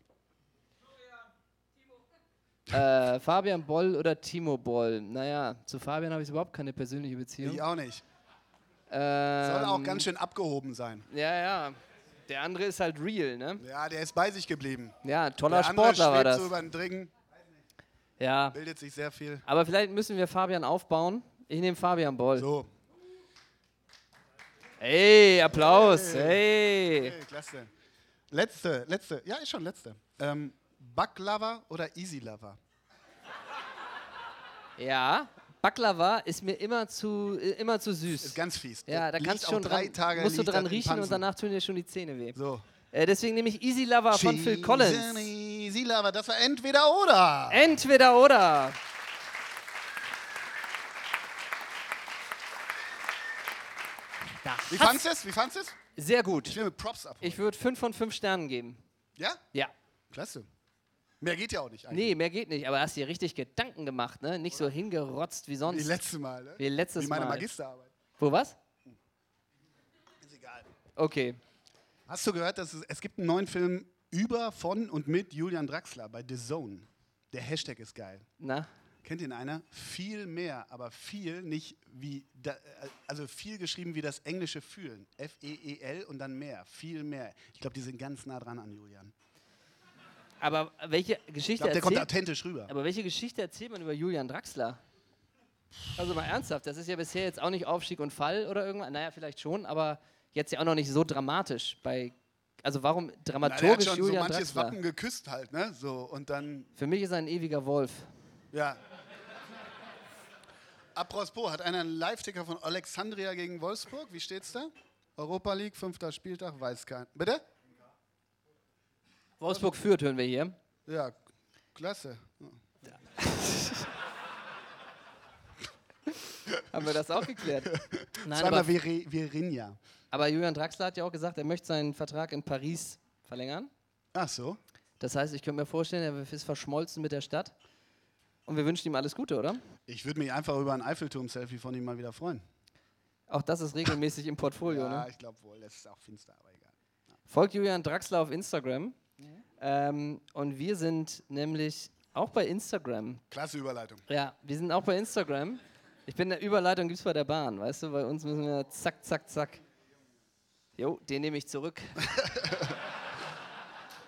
Äh, Fabian Boll oder Timo Boll? Naja, zu Fabian habe ich überhaupt keine persönliche Beziehung.
Ich auch nicht.
Ähm,
Soll auch ganz schön abgehoben sein.
Ja, ja. Der andere ist halt real, ne?
Ja, der ist bei sich geblieben.
Ja, toller
Der
Sportler war das.
so über den Dringen,
Ja.
bildet sich sehr viel.
Aber vielleicht müssen wir Fabian aufbauen. Ich nehme Fabian Boll.
So,
Hey, Applaus. Hey.
okay, klasse. Letzte, letzte, ja, ist schon letzte. Ähm, Backlover oder Easy Lover?
Ja, Baklava ist mir immer zu, äh, immer zu süß.
Ist ganz fies.
ja, da kannst du schon
drei
dran,
Tage
musst du dran riechen und danach tun dir schon die Zähne weh.
So.
Äh, deswegen nehme ich Easy Lover von Phil Collins.
Easy Lover, das war entweder oder.
Entweder oder.
Wie fandest du es? Wie fandest du es?
Sehr
Ich
gut.
will mit Props abholen.
Ich würde 5 von 5 Sternen geben.
ja?
Ja.
Klasse. Mehr geht ja auch nicht eigentlich.
Nee, mehr geht nicht. Aber hast dir richtig Gedanken gemacht, ne? Nicht so hingerotzt wie
Wie
sonst.
letztes Mal, ne?
Wie letztes
Wie meine
Mal.
Magisterarbeit.
Wo was?
Ist egal.
Okay.
Hast du gehört, dass es, es gibt einen neuen Film über, von und mit Julian Draxler bei The Zone. Der Hashtag ist geil.
Na?
Kennt ihn einer? Viel mehr, aber viel nicht wie, da, also viel geschrieben wie das englische Fühlen. F-E-E-L und dann mehr. Viel mehr. Ich glaube, die sind ganz nah dran an Julian.
Aber welche
Ich
Geschichte
glaube, der kommt
erzählt...
authentisch rüber.
Aber welche Geschichte erzählt man über Julian Draxler? Also mal ernsthaft, das ist ja bisher jetzt auch nicht Aufstieg und Fall oder irgendwas. Naja, vielleicht schon, aber jetzt ja auch noch nicht so dramatisch. Bei, also warum
Na, der hat
dramaturgisch
schon so manches
Draxler?
Wappen geküsst halt, ne? So, und dann,
Für mich ist er ein ewiger Wolf.
ja. Apropos, hat einer einen Live-Ticker von Alexandria gegen Wolfsburg? Wie steht's da? Europa League, fünfter Spieltag, weiß kein. Bitte?
Wolfsburg führt, hören wir hier.
Ja, klasse.
Haben wir das auch geklärt? Nein,
Zweimal
aber,
Virinja.
aber Julian Draxler hat ja auch gesagt, er möchte seinen Vertrag in Paris verlängern.
Ach so.
Das heißt, ich könnte mir vorstellen, er ist verschmolzen mit der Stadt. Und wir wünschen ihm alles Gute, oder?
Ich würde mich einfach über ein Eiffelturm-Selfie von ihm mal wieder freuen.
Auch das ist regelmäßig im Portfolio,
Ja,
ne?
ich glaube wohl. Das ist auch finster, aber egal.
Folgt Julian Draxler auf Instagram. Ähm, und wir sind nämlich auch bei Instagram.
Klasse Überleitung.
Ja, wir sind auch bei Instagram. Ich bin der Überleitung, gibt es bei der Bahn, weißt du? Bei uns müssen wir zack, zack, zack. Jo, den nehme ich zurück.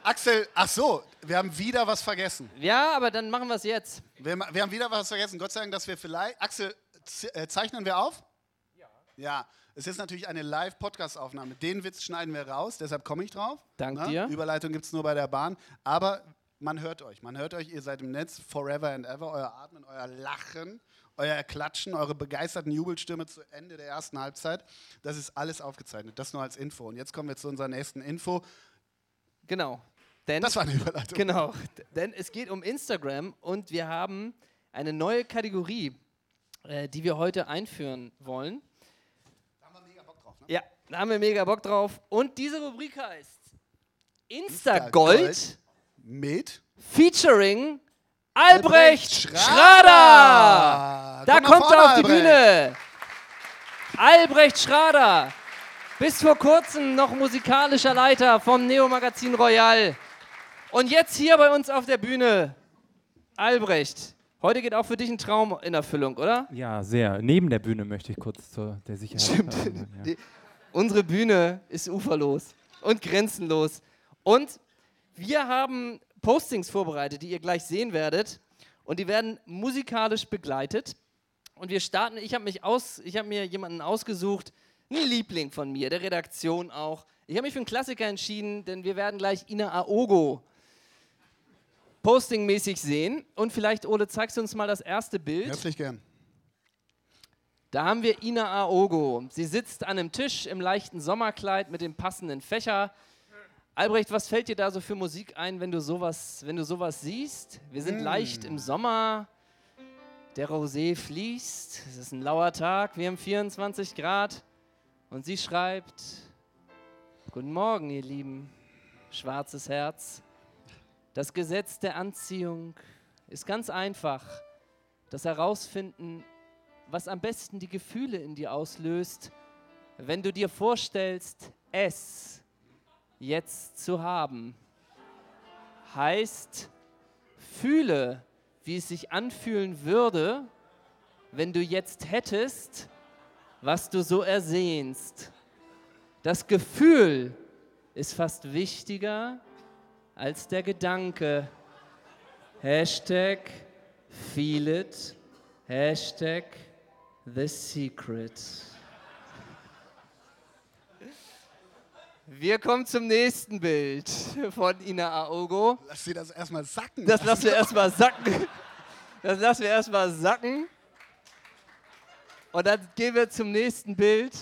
Axel, ach so, wir haben wieder was vergessen.
Ja, aber dann machen wir es jetzt.
Wir, wir haben wieder was vergessen. Gott sei Dank, dass wir vielleicht. Axel, äh, zeichnen wir auf? Ja. Ja. Es ist natürlich eine Live-Podcast-Aufnahme. Den Witz schneiden wir raus, deshalb komme ich drauf.
Dank
Ne?
dir.
Überleitung gibt es nur bei der Bahn. Aber man hört euch. Man hört euch, ihr seid im Netz forever and ever. Euer Atmen, euer Lachen, euer Klatschen, eure begeisterten Jubelstürme zu Ende der ersten Halbzeit. Das ist alles aufgezeichnet. Das nur als Info. Und jetzt kommen wir zu unserer nächsten Info.
Genau. Denn,
Das war eine Überleitung.
genau. Denn es geht um Instagram und wir haben eine neue Kategorie, äh, die wir heute einführen wollen.
Da haben wir mega Bock drauf. Ne?
Ja, da haben wir mega Bock drauf. Und diese Rubrik heißt
Instagold.
Instagold
Mit
featuring Albrecht
Schrader.
Schrader. Da kommt
vorne,
er auf die
Albrecht.
Bühne. Albrecht Schrader. Bis vor kurzem noch musikalischer Leiter vom Neo Magazin Royal. Und jetzt hier bei uns auf der Bühne. Albrecht. Heute geht auch für dich ein Traum in Erfüllung, oder?
Ja, sehr. Neben der Bühne möchte ich kurz zur der Sicherheit.
Stimmt.
sagen, ja.
Die- Unsere Bühne ist uferlos und grenzenlos. Und wir haben Postings vorbereitet, die ihr gleich sehen werdet. Und die werden musikalisch begleitet. Und wir starten, ich habe habe mir jemanden ausgesucht, ein Liebling von mir, der Redaktion auch. Ich habe mich für einen Klassiker entschieden, denn wir werden gleich Ina Aogo postingmäßig sehen. Und vielleicht, Ole, zeigst du uns mal das erste Bild.
Herzlich gern.
Da haben wir Ina Aogo. Sie sitzt an einem Tisch im leichten Sommerkleid mit dem passenden Fächer. Albrecht, was fällt dir da so für Musik ein, wenn du sowas, wenn du sowas siehst? Wir sind leicht im Sommer. Der Rosé fließt. Es ist ein lauer Tag. Wir haben 24 Grad. Und sie schreibt: Guten Morgen, ihr Lieben. Schwarzes Herz. Das Gesetz der Anziehung ist ganz einfach. Das Herausfinden, was am besten die Gefühle in dir auslöst, wenn du dir vorstellst, es jetzt zu haben. Heißt, fühle, wie es sich anfühlen würde, wenn du jetzt hättest, was du so ersehnst. Das Gefühl ist fast wichtiger als der Gedanke. Hashtag feel it. Hashtag the secret. Wir kommen zum nächsten Bild von Ina Aogo.
Lass sie das erstmal sacken.
Das lassen wir erstmal sacken. Das lassen wir erstmal sacken. Und dann gehen wir zum nächsten Bild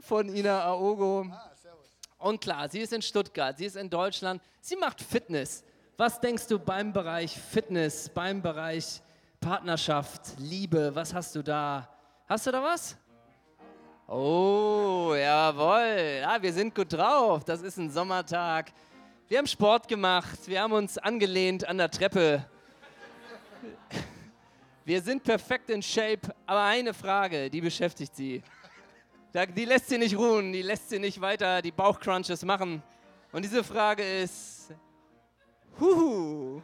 von Ina Aogo. Und klar, sie ist in Stuttgart, sie ist in Deutschland, sie macht Fitness. Was denkst du beim Bereich Fitness, beim Bereich Partnerschaft, Liebe, was hast du da? Hast du da was? Oh, jawohl. Ja, wir sind gut drauf. Das ist ein Sommertag. Wir haben Sport gemacht. Wir haben uns angelehnt an der Treppe. Wir sind perfekt in Shape. Aber eine Frage, die beschäftigt sie. Die lässt sie nicht ruhen. Die lässt sie nicht weiter die Bauchcrunches machen. Und diese Frage ist: Huhu,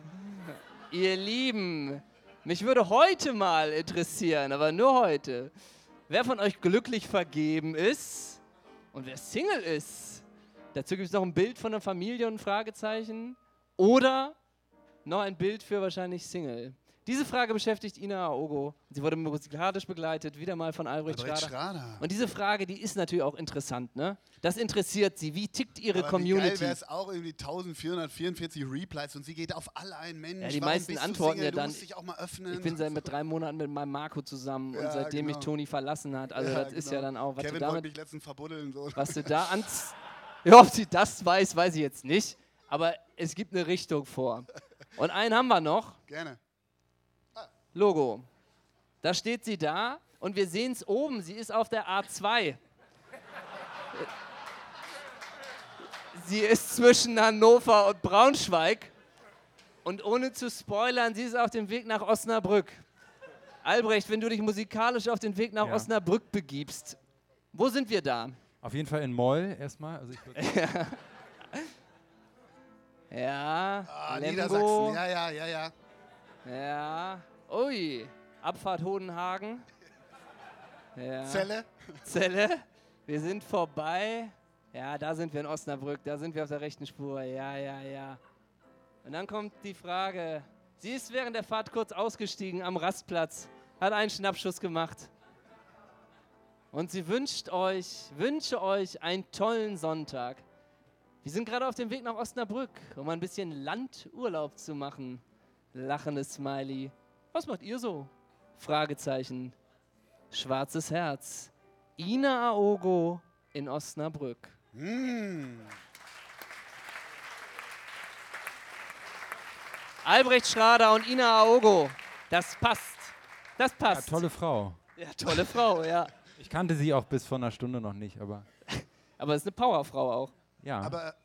ihr Lieben, mich würde heute mal interessieren, aber nur heute, wer von euch glücklich vergeben ist und wer Single ist. Dazu gibt es noch ein Bild von der Familie und ein Fragezeichen. Oder noch ein Bild für wahrscheinlich Single. Diese Frage beschäftigt Ina Aogo. Sie wurde musikalisch begleitet, wieder mal von Albrecht,
Albrecht
Schrader.
Schrader.
Und diese Frage, die ist natürlich auch interessant, ne? Das interessiert sie. Wie tickt ihre
Aber Wie
Community?
geil wäre es auch irgendwie 1444 Replies und sie geht auf alle ein. Mensch,
Ja, die
warum
meisten antworten ja dann. Ich bin seit mit drei Monaten mit meinem Marco zusammen und
Ja,
seitdem mich
genau.
Toni verlassen hat. Also
Ja,
das ist
genau.
ja dann auch, was
Kevin
du
wollte
damit,
mich letztens verbuddeln. So.
was du da an. Ja, ob sie das weiß, weiß ich jetzt nicht. Aber es gibt eine Richtung vor. Und einen haben wir noch.
Gerne.
Logo. Da steht sie da Und wir sehen es oben, sie ist auf der A2. Sie ist zwischen Hannover und Braunschweig. Und ohne zu spoilern, sie ist auf dem Weg nach Osnabrück. Albrecht, wenn du dich musikalisch auf den Weg nach
Ja.
Osnabrück begibst, wo sind wir da?
Auf jeden Fall in Moll erstmal. Also ich würd-
Ja,
Ah. Niedersachsen, ja, ja, ja, ja.
Ja. Ui. Abfahrt Hodenhagen. Ja.
Zelle.
Zelle. Wir sind vorbei. Ja, da sind wir in Osnabrück. Da sind wir auf der rechten Spur. Ja, ja, ja. Und dann kommt die Frage. Sie ist während der Fahrt kurz ausgestiegen am Rastplatz, hat einen Schnappschuss gemacht. Und sie wünscht euch, wünsche euch einen tollen Sonntag. Wir sind gerade auf dem Weg nach Osnabrück, um ein bisschen Landurlaub zu machen. Lachendes Smiley. Was macht ihr so? Fragezeichen. Schwarzes Herz. Ina Aogo in Osnabrück. Albrecht Schrader und Ina Aogo. Das passt. Das
ja,
passt.
tolle Frau.
Ja, tolle Frau, ja.
Ich kannte sie auch bis vor einer Stunde noch nicht, aber
Aber es ist eine Powerfrau auch.
ja.
Aber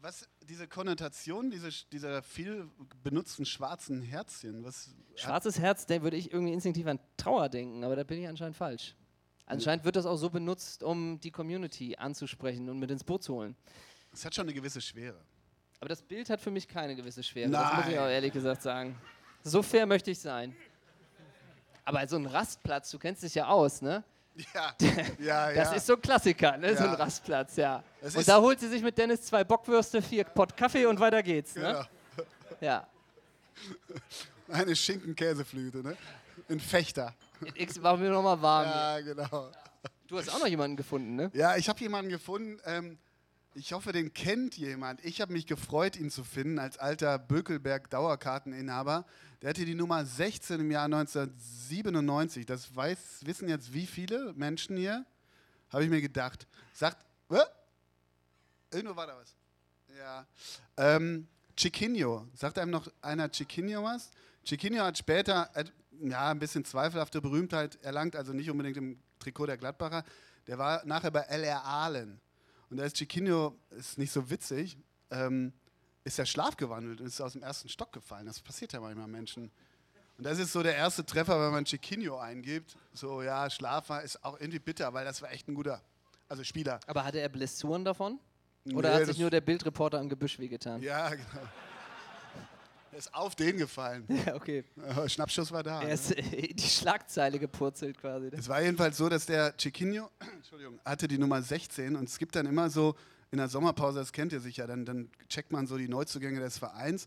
was, diese Konnotation, diese, dieser viel benutzten schwarzen Herzchen, was.
Schwarzes Herz, da würde ich irgendwie instinktiv an Trauer denken, aber da bin ich anscheinend falsch. Anscheinend wird das auch so benutzt, um die Community anzusprechen und mit ins Boot zu holen.
Es hat schon eine gewisse Schwere.
Aber das Bild hat für mich keine gewisse Schwere. Das muss ich
Nein.
auch ehrlich gesagt sagen. So fair möchte ich sein. Aber so ein Rastplatz, du kennst dich ja aus, ne?
Ja, ja,
Das
ja.
ist so ein Klassiker, ne? So ein
Ja.
Rastplatz, ja.
Das
Und da holt sie sich mit Dennis zwei Bockwürste, vier Pott Kaffee und weiter geht's, ne?
ja.
Ja.
Eine Schinken-Käseflüte, ne? In Fechter.
X war mir nochmal warm.
Ja, genau.
Du hast auch noch jemanden gefunden, ne?
Ja, ich habe jemanden gefunden. Ähm, ich hoffe, den kennt jemand. Ich habe mich gefreut, ihn zu finden als alter Bökelberg-Dauerkarteninhaber. Der hatte die Nummer 16 im Jahr 1997. Das weiß, wissen jetzt wie viele Menschen hier? Habe ich mir gedacht. Sagt, Hä? irgendwo war da was. Ja. Ähm, Chiquinho. Sagt einem noch einer Chiquinho was? Chiquinho hat später äh, ja, ein bisschen zweifelhafte Berühmtheit erlangt, also nicht unbedingt im Trikot der Gladbacher. Der war nachher bei LR Ahlen. Und da ist Chiquinho, ist nicht so witzig, ähm, ist er schlafgewandelt und ist aus dem ersten Stock gefallen. Das passiert ja manchmal Menschen. Und das ist so der erste Treffer, wenn man Chiquinho eingibt. So, ja, Schlaf war, ist auch irgendwie bitter, weil das war echt ein guter, also Spieler.
Aber hatte er Blessuren davon? Oder
Nee,
hat sich nur der Bildreporter am Gebüsch wehgetan?
Ja, genau. Er ist auf den gefallen.
Ja, okay.
Aber Schnappschuss war da.
Er
Ne?
ist äh, in die Schlagzeile gepurzelt quasi. ne?
Es war jedenfalls so, dass der Chiquinho, hatte die Nummer 16 und es gibt dann immer so in der Sommerpause, das kennt ihr sicher, dann, dann checkt man so die Neuzugänge des Vereins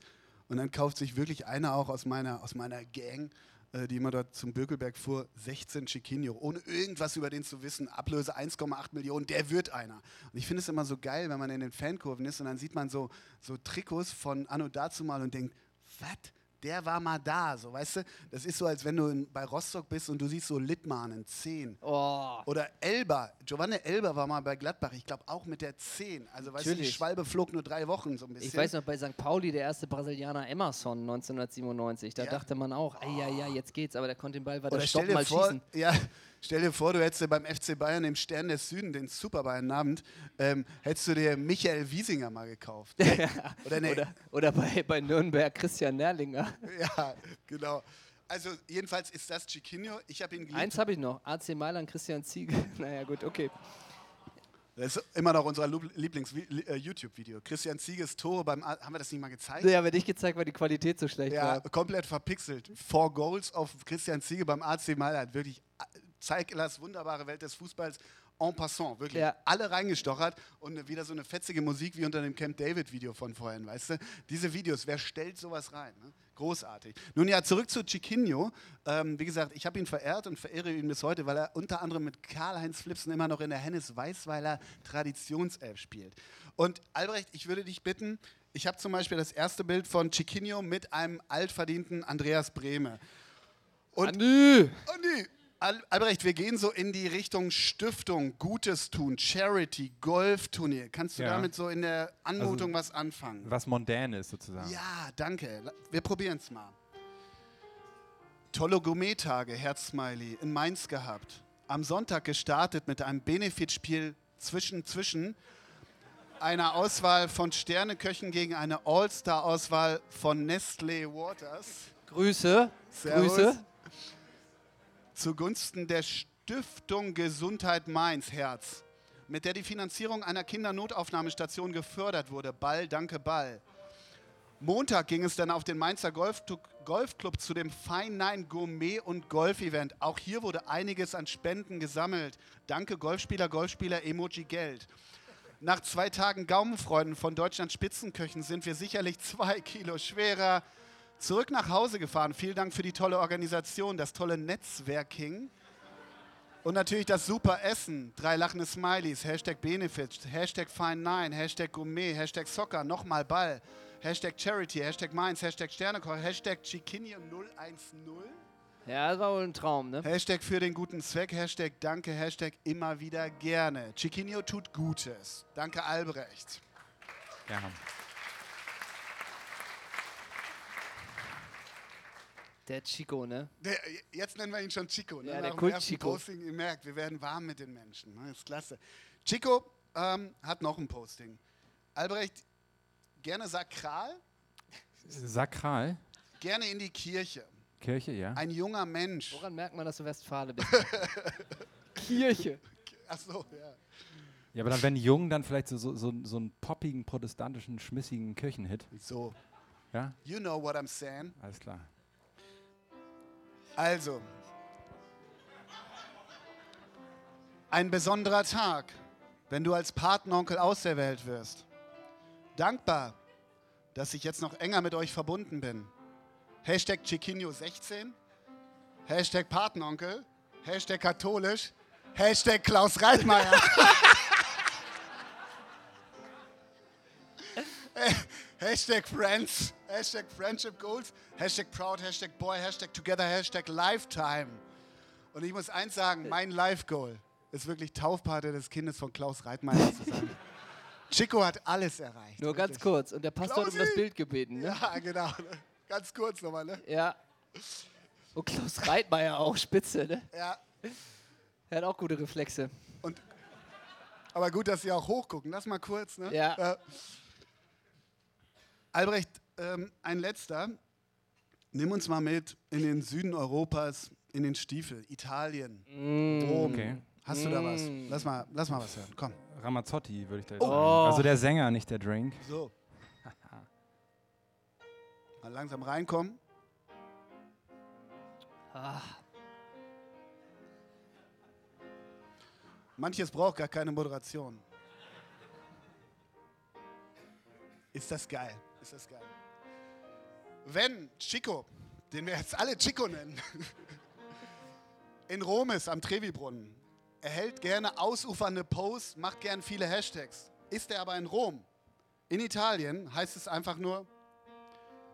und dann kauft sich wirklich einer auch aus meiner, aus meiner Gang, äh, die immer dort zum Bökelberg fuhr, 16 Chiquinho, ohne irgendwas über den zu wissen, Ablöse 1,8 Millionen, der wird einer. Und ich finde es immer so geil, wenn man in den Fankurven ist und dann sieht man so, so Trikots von Anno dazumal und denkt, was? Der war mal da, so weißt du? Das ist so, als wenn du in, bei Rostock bist und du siehst so Littmanen, 10.
Oh,
Oder Elber. Giovanni Elber war mal bei Gladbach, ich glaube auch mit der 10. Also weißt du, die
Natürlich.
Schwalbe flog nur drei Wochen so ein bisschen.
ich weiß noch, bei St. Pauli, der erste Brasilianer Emerson 1997, da
Ja.
dachte man auch, ey, ja, ja, jetzt geht's, aber der konnte den Ball weiter stoppen, mal
vor,
schießen.
ja, stell dir vor, du hättest dir beim FC Bayern im Stern des Süden, den Super Bayern-Abend, ähm, hättest du dir Michael Wiesinger mal gekauft. Oder, nee,
Oder, oder bei, bei Nürnberg Christian Nerlinger.
Ja, genau. Also jedenfalls ist das Chiquinho. Ich habe ihn geliebt.
Eins habe ich noch, AC Mailand, Christian Ziege. naja, gut, okay.
Das ist immer noch unser Lieblings-YouTube-Video. Christian Zieges Tore beim. A haben wir das nicht mal gezeigt?
Ja, aber dich gezeigt, weil die Qualität so schlecht
Ja,
war.
komplett verpixelt. Four Goals auf Christian Ziege beim AC Mailand. Wirklich äh, Zeiglers wunderbare Welt des Fußballs en passant. Wirklich
Ja.
alle reingestochert und wieder so eine fetzige Musik wie unter dem Camp David Video von vorhin, weißt du? Diese Videos, wer stellt sowas rein? Ne? Großartig. Nun ja, zurück zu Chiquinho. Ähm, wie gesagt, ich habe ihn verehrt und verehre ihn bis heute, weil er unter anderem mit Karl-Heinz Flipsen immer noch in der Hennes Weißweiler Traditionself spielt. Und Albrecht, ich würde dich bitten, ich habe zum Beispiel das erste Bild von Chiquinho mit einem altverdienten Andreas Brehme. Und
Andi!
Andi, Albrecht, wir gehen so in die Richtung Stiftung, Gutes tun, Charity, Golfturnier. Kannst du
Ja.
damit so in der Anmutung
Also-
was anfangen?
Was mondän ist sozusagen.
Ja, danke. Wir probieren es mal. Tolle Gourmet-Tage, Herzsmiley, in Mainz gehabt. Am Sonntag gestartet mit einem Benefitspiel zwischen zwischen einer Auswahl von Sterneköchen gegen eine All-Star-Auswahl von Nestlé Waters.
Grüße.
Servus.
Grüße.
Zugunsten der Stiftung Gesundheit Mainz Herz, mit der die Finanzierung einer Kindernotaufnahmestation gefördert wurde. Ball, danke Ball. Montag ging es dann auf den Mainzer Golfclub zu dem Fine Nine Gourmet und Golf-Event. Auch hier wurde einiges an Spenden gesammelt. Danke Golfspieler, Golfspieler, Emoji Geld. Nach zwei Tagen Gaumenfreuden von Deutschlands Spitzenköchen sind wir sicherlich zwei Kilo schwerer zurück nach Hause gefahren. Vielen Dank für die tolle Organisation, das tolle Netzwerking. Und natürlich das super Essen. Drei lachende Smileys, Hashtag Benefit, Hashtag Fine9, Hashtag Gourmet, Hashtag Soccer, nochmal Ball, Hashtag Charity, Hashtag Mainz, Hashtag Sternekoch, Hashtag Chiquinho 010,
Ja, das war wohl ein Traum, ne?
Hashtag für den guten Zweck, Hashtag Danke, Hashtag immer wieder gerne. Chiquinho tut Gutes. Danke Albrecht.
Gerne.
Der Chico, ne?
Der, jetzt nennen wir ihn schon Chico. Ne?
Ja, der Kult Chico.
Posting, ihr merkt, wir werden warm mit den Menschen. Ne? Das ist klasse. Chico ähm, hat noch ein Posting. Albrecht, gerne sakral,
Sakral.
gerne in die Kirche.
Kirche, ja.
Ein junger Mensch.
Woran merkt man, dass du Westfale bist? Kirche.
Ach so, ja.
Ja, aber dann, wenn jung, dann vielleicht so, so, so, so einen poppigen, protestantischen, schmissigen Kirchenhit.
So,
Ja,
you know what I'm saying.
alles klar.
Also, ein besonderer Tag, wenn du als Patenonkel auserwählt wirst. Dankbar, dass ich jetzt noch enger mit euch verbunden bin. Hashtag Chiquinho16, Hashtag Patenonkel, Hashtag katholisch, Hashtag Klaus Reitmeier. Hashtag Friends, Hashtag Friendship Goals, Hashtag Proud, Hashtag Boy, Hashtag Together, Hashtag Lifetime. Und ich muss eins sagen, mein Life Goal ist wirklich Taufpate des Kindes von Klaus Reitmeier zu sein. Chico hat alles erreicht.
Nur ganz
wirklich.
kurz. Und der Pastor hat um das
Klausi!
Bild gebeten, ne?
Ja, genau. ne? Ganz kurz nochmal, ne?
Ja. Und Klaus Reitmeier auch, spitze, ne?
Ja.
Er hat auch gute Reflexe.
Und, aber gut, dass Sie auch hochgucken. Lass mal kurz, ne?
Ja.
Äh, Albrecht, ähm, ein letzter. Nimm uns mal mit in den Süden Europas, in den Stiefel, Italien, Rom.
Okay.
Hast du da was?
Mm.
Lass mal, lass mal was hören. Komm.
Ramazzotti würde ich da jetzt
Oh.
sagen. Also der Sänger, nicht der Drink.
So. Mal langsam reinkommen.
Ah,
Manches braucht gar keine Moderation. Ist das geil? Ist das geil? Wenn Chico, den wir jetzt alle Chico nennen, in Rom ist am Trevi-Brunnen, er hält gerne ausufernde Posts, macht gern viele Hashtags. Ist er aber in Rom, in Italien, heißt es einfach nur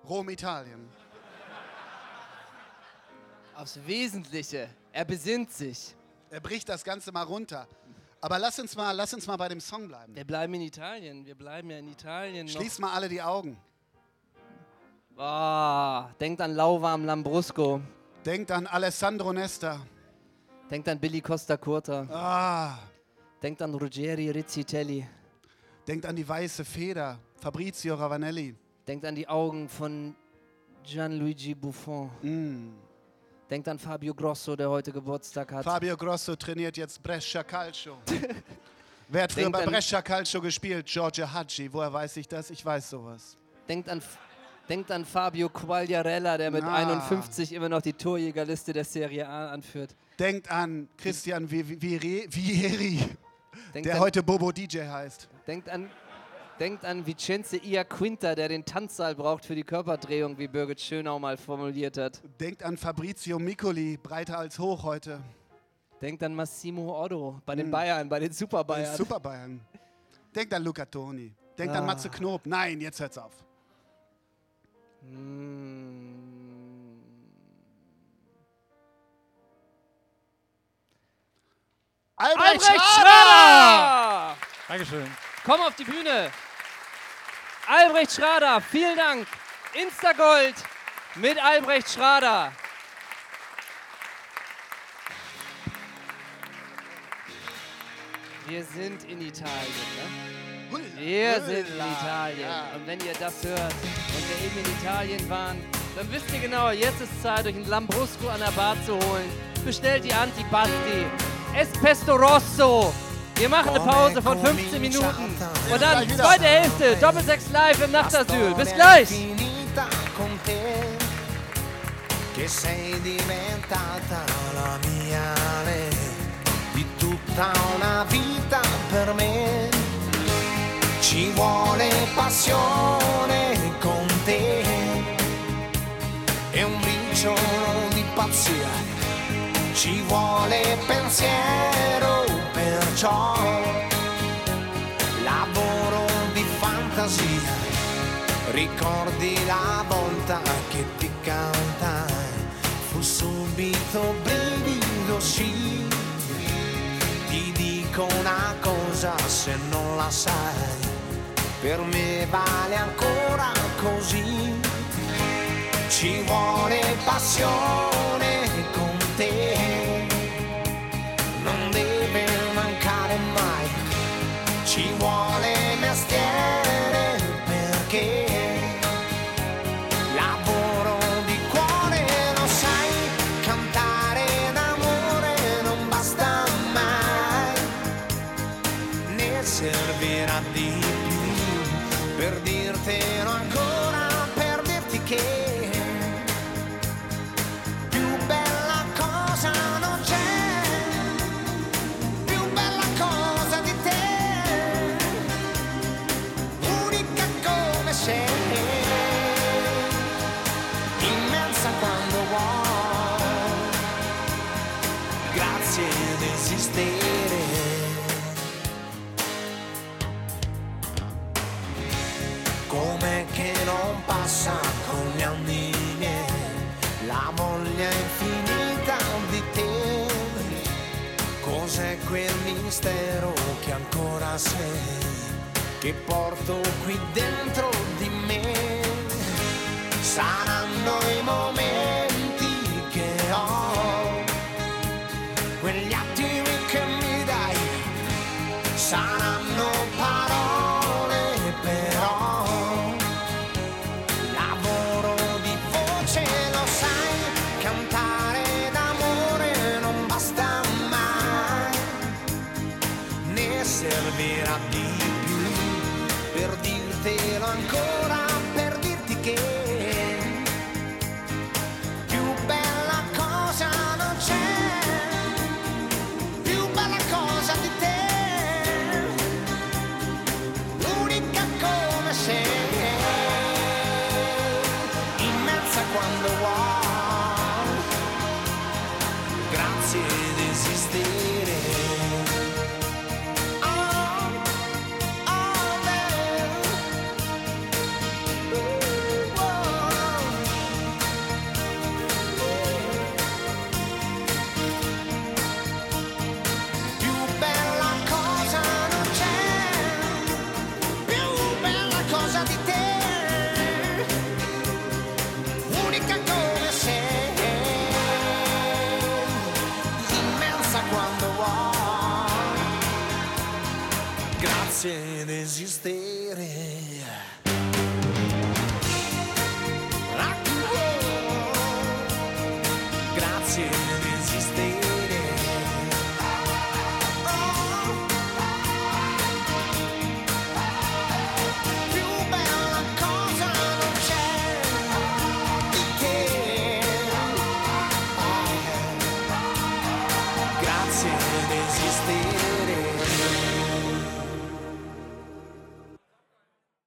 Rom, Italien.
aufs Wesentliche. Er besinnt sich.
Er bricht das Ganze mal runter. Aber lass uns mal, lass uns mal bei dem Song bleiben.
Wir bleiben in Italien. Wir bleiben ja in Italien.
Schließ mal alle die Augen.
Ah, denkt an lauwarm Lambrusco.
Denkt an Alessandro Nesta.
Denkt an Billy Costa Curta.
Ah,
Denkt an Ruggeri Rizzitelli.
denkt an die weiße Feder. Fabrizio Ravanelli.
Denkt an die Augen von Gianluigi Buffon.
Mm.
Denkt an Fabio Grosso, der heute Geburtstag hat.
Fabio Grosso trainiert jetzt Brescia Calcio. Wer hat früher
Denkt
bei
an-
Brescia Calcio gespielt? Giorgio Haggi. Woher weiß ich das? Ich weiß sowas.
Denkt an, denkt an Fabio Quagliarella, der mit
Ah.
51 immer noch die Torjägerliste der Serie A anführt.
Denkt an Christian Vi- Vi- Vieri, Vieri
Denkt
der
an,
heute Bobo DJ heißt.
denkt an, denkt an Vicenze Iaquinta, der den Tanzsaal braucht für die Körperdrehung, wie Birgit Schönau mal formuliert hat.
Denkt an Fabrizio Miccoli, breiter als hoch heute.
Denkt an Massimo Otto bei den
Mm.
Bayern, bei den Super
Bei
Bayern.
Super Bayern. Denkt an Luca Toni. Denkt an
Ah.
Matze Knob. Nein, jetzt hört's auf.
Mm.
Albrecht,
Albrecht
Schrader!
Schrader!
Dankeschön.
Komm auf die Bühne. Albrecht Schrader, vielen Dank. Instagold mit Albrecht Schrader. Wir sind in Italien, ne? Wir sind in Italien. Und wenn ihr das hört und wir eben in Italien waren, dann wisst ihr genau, jetzt ist Zeit, euch einen Lambrusco an der Bar zu holen. Bestellt die Antipasti. Es Pesto Rosso. Wir machen eine Pause von 15 Minuten. Und dann zweite Hälfte, Doppelsechs live im Nachtasyl. Bis gleich.
che sei diventata la mia re di tutta una vita per me ci vuole passione con te e un briciolo di pazzia ci vuole pensiero perciò lavoro di fantasia Ricordi la volta che ti cantai, fu subito brivido sì. Ti dico una cosa se non la sai, per me vale ancora così. Ci vuole passione sei? che porto qui dentro di me. Saranno i momenti che ho, quegli attimi che mi dai, saranno desistei.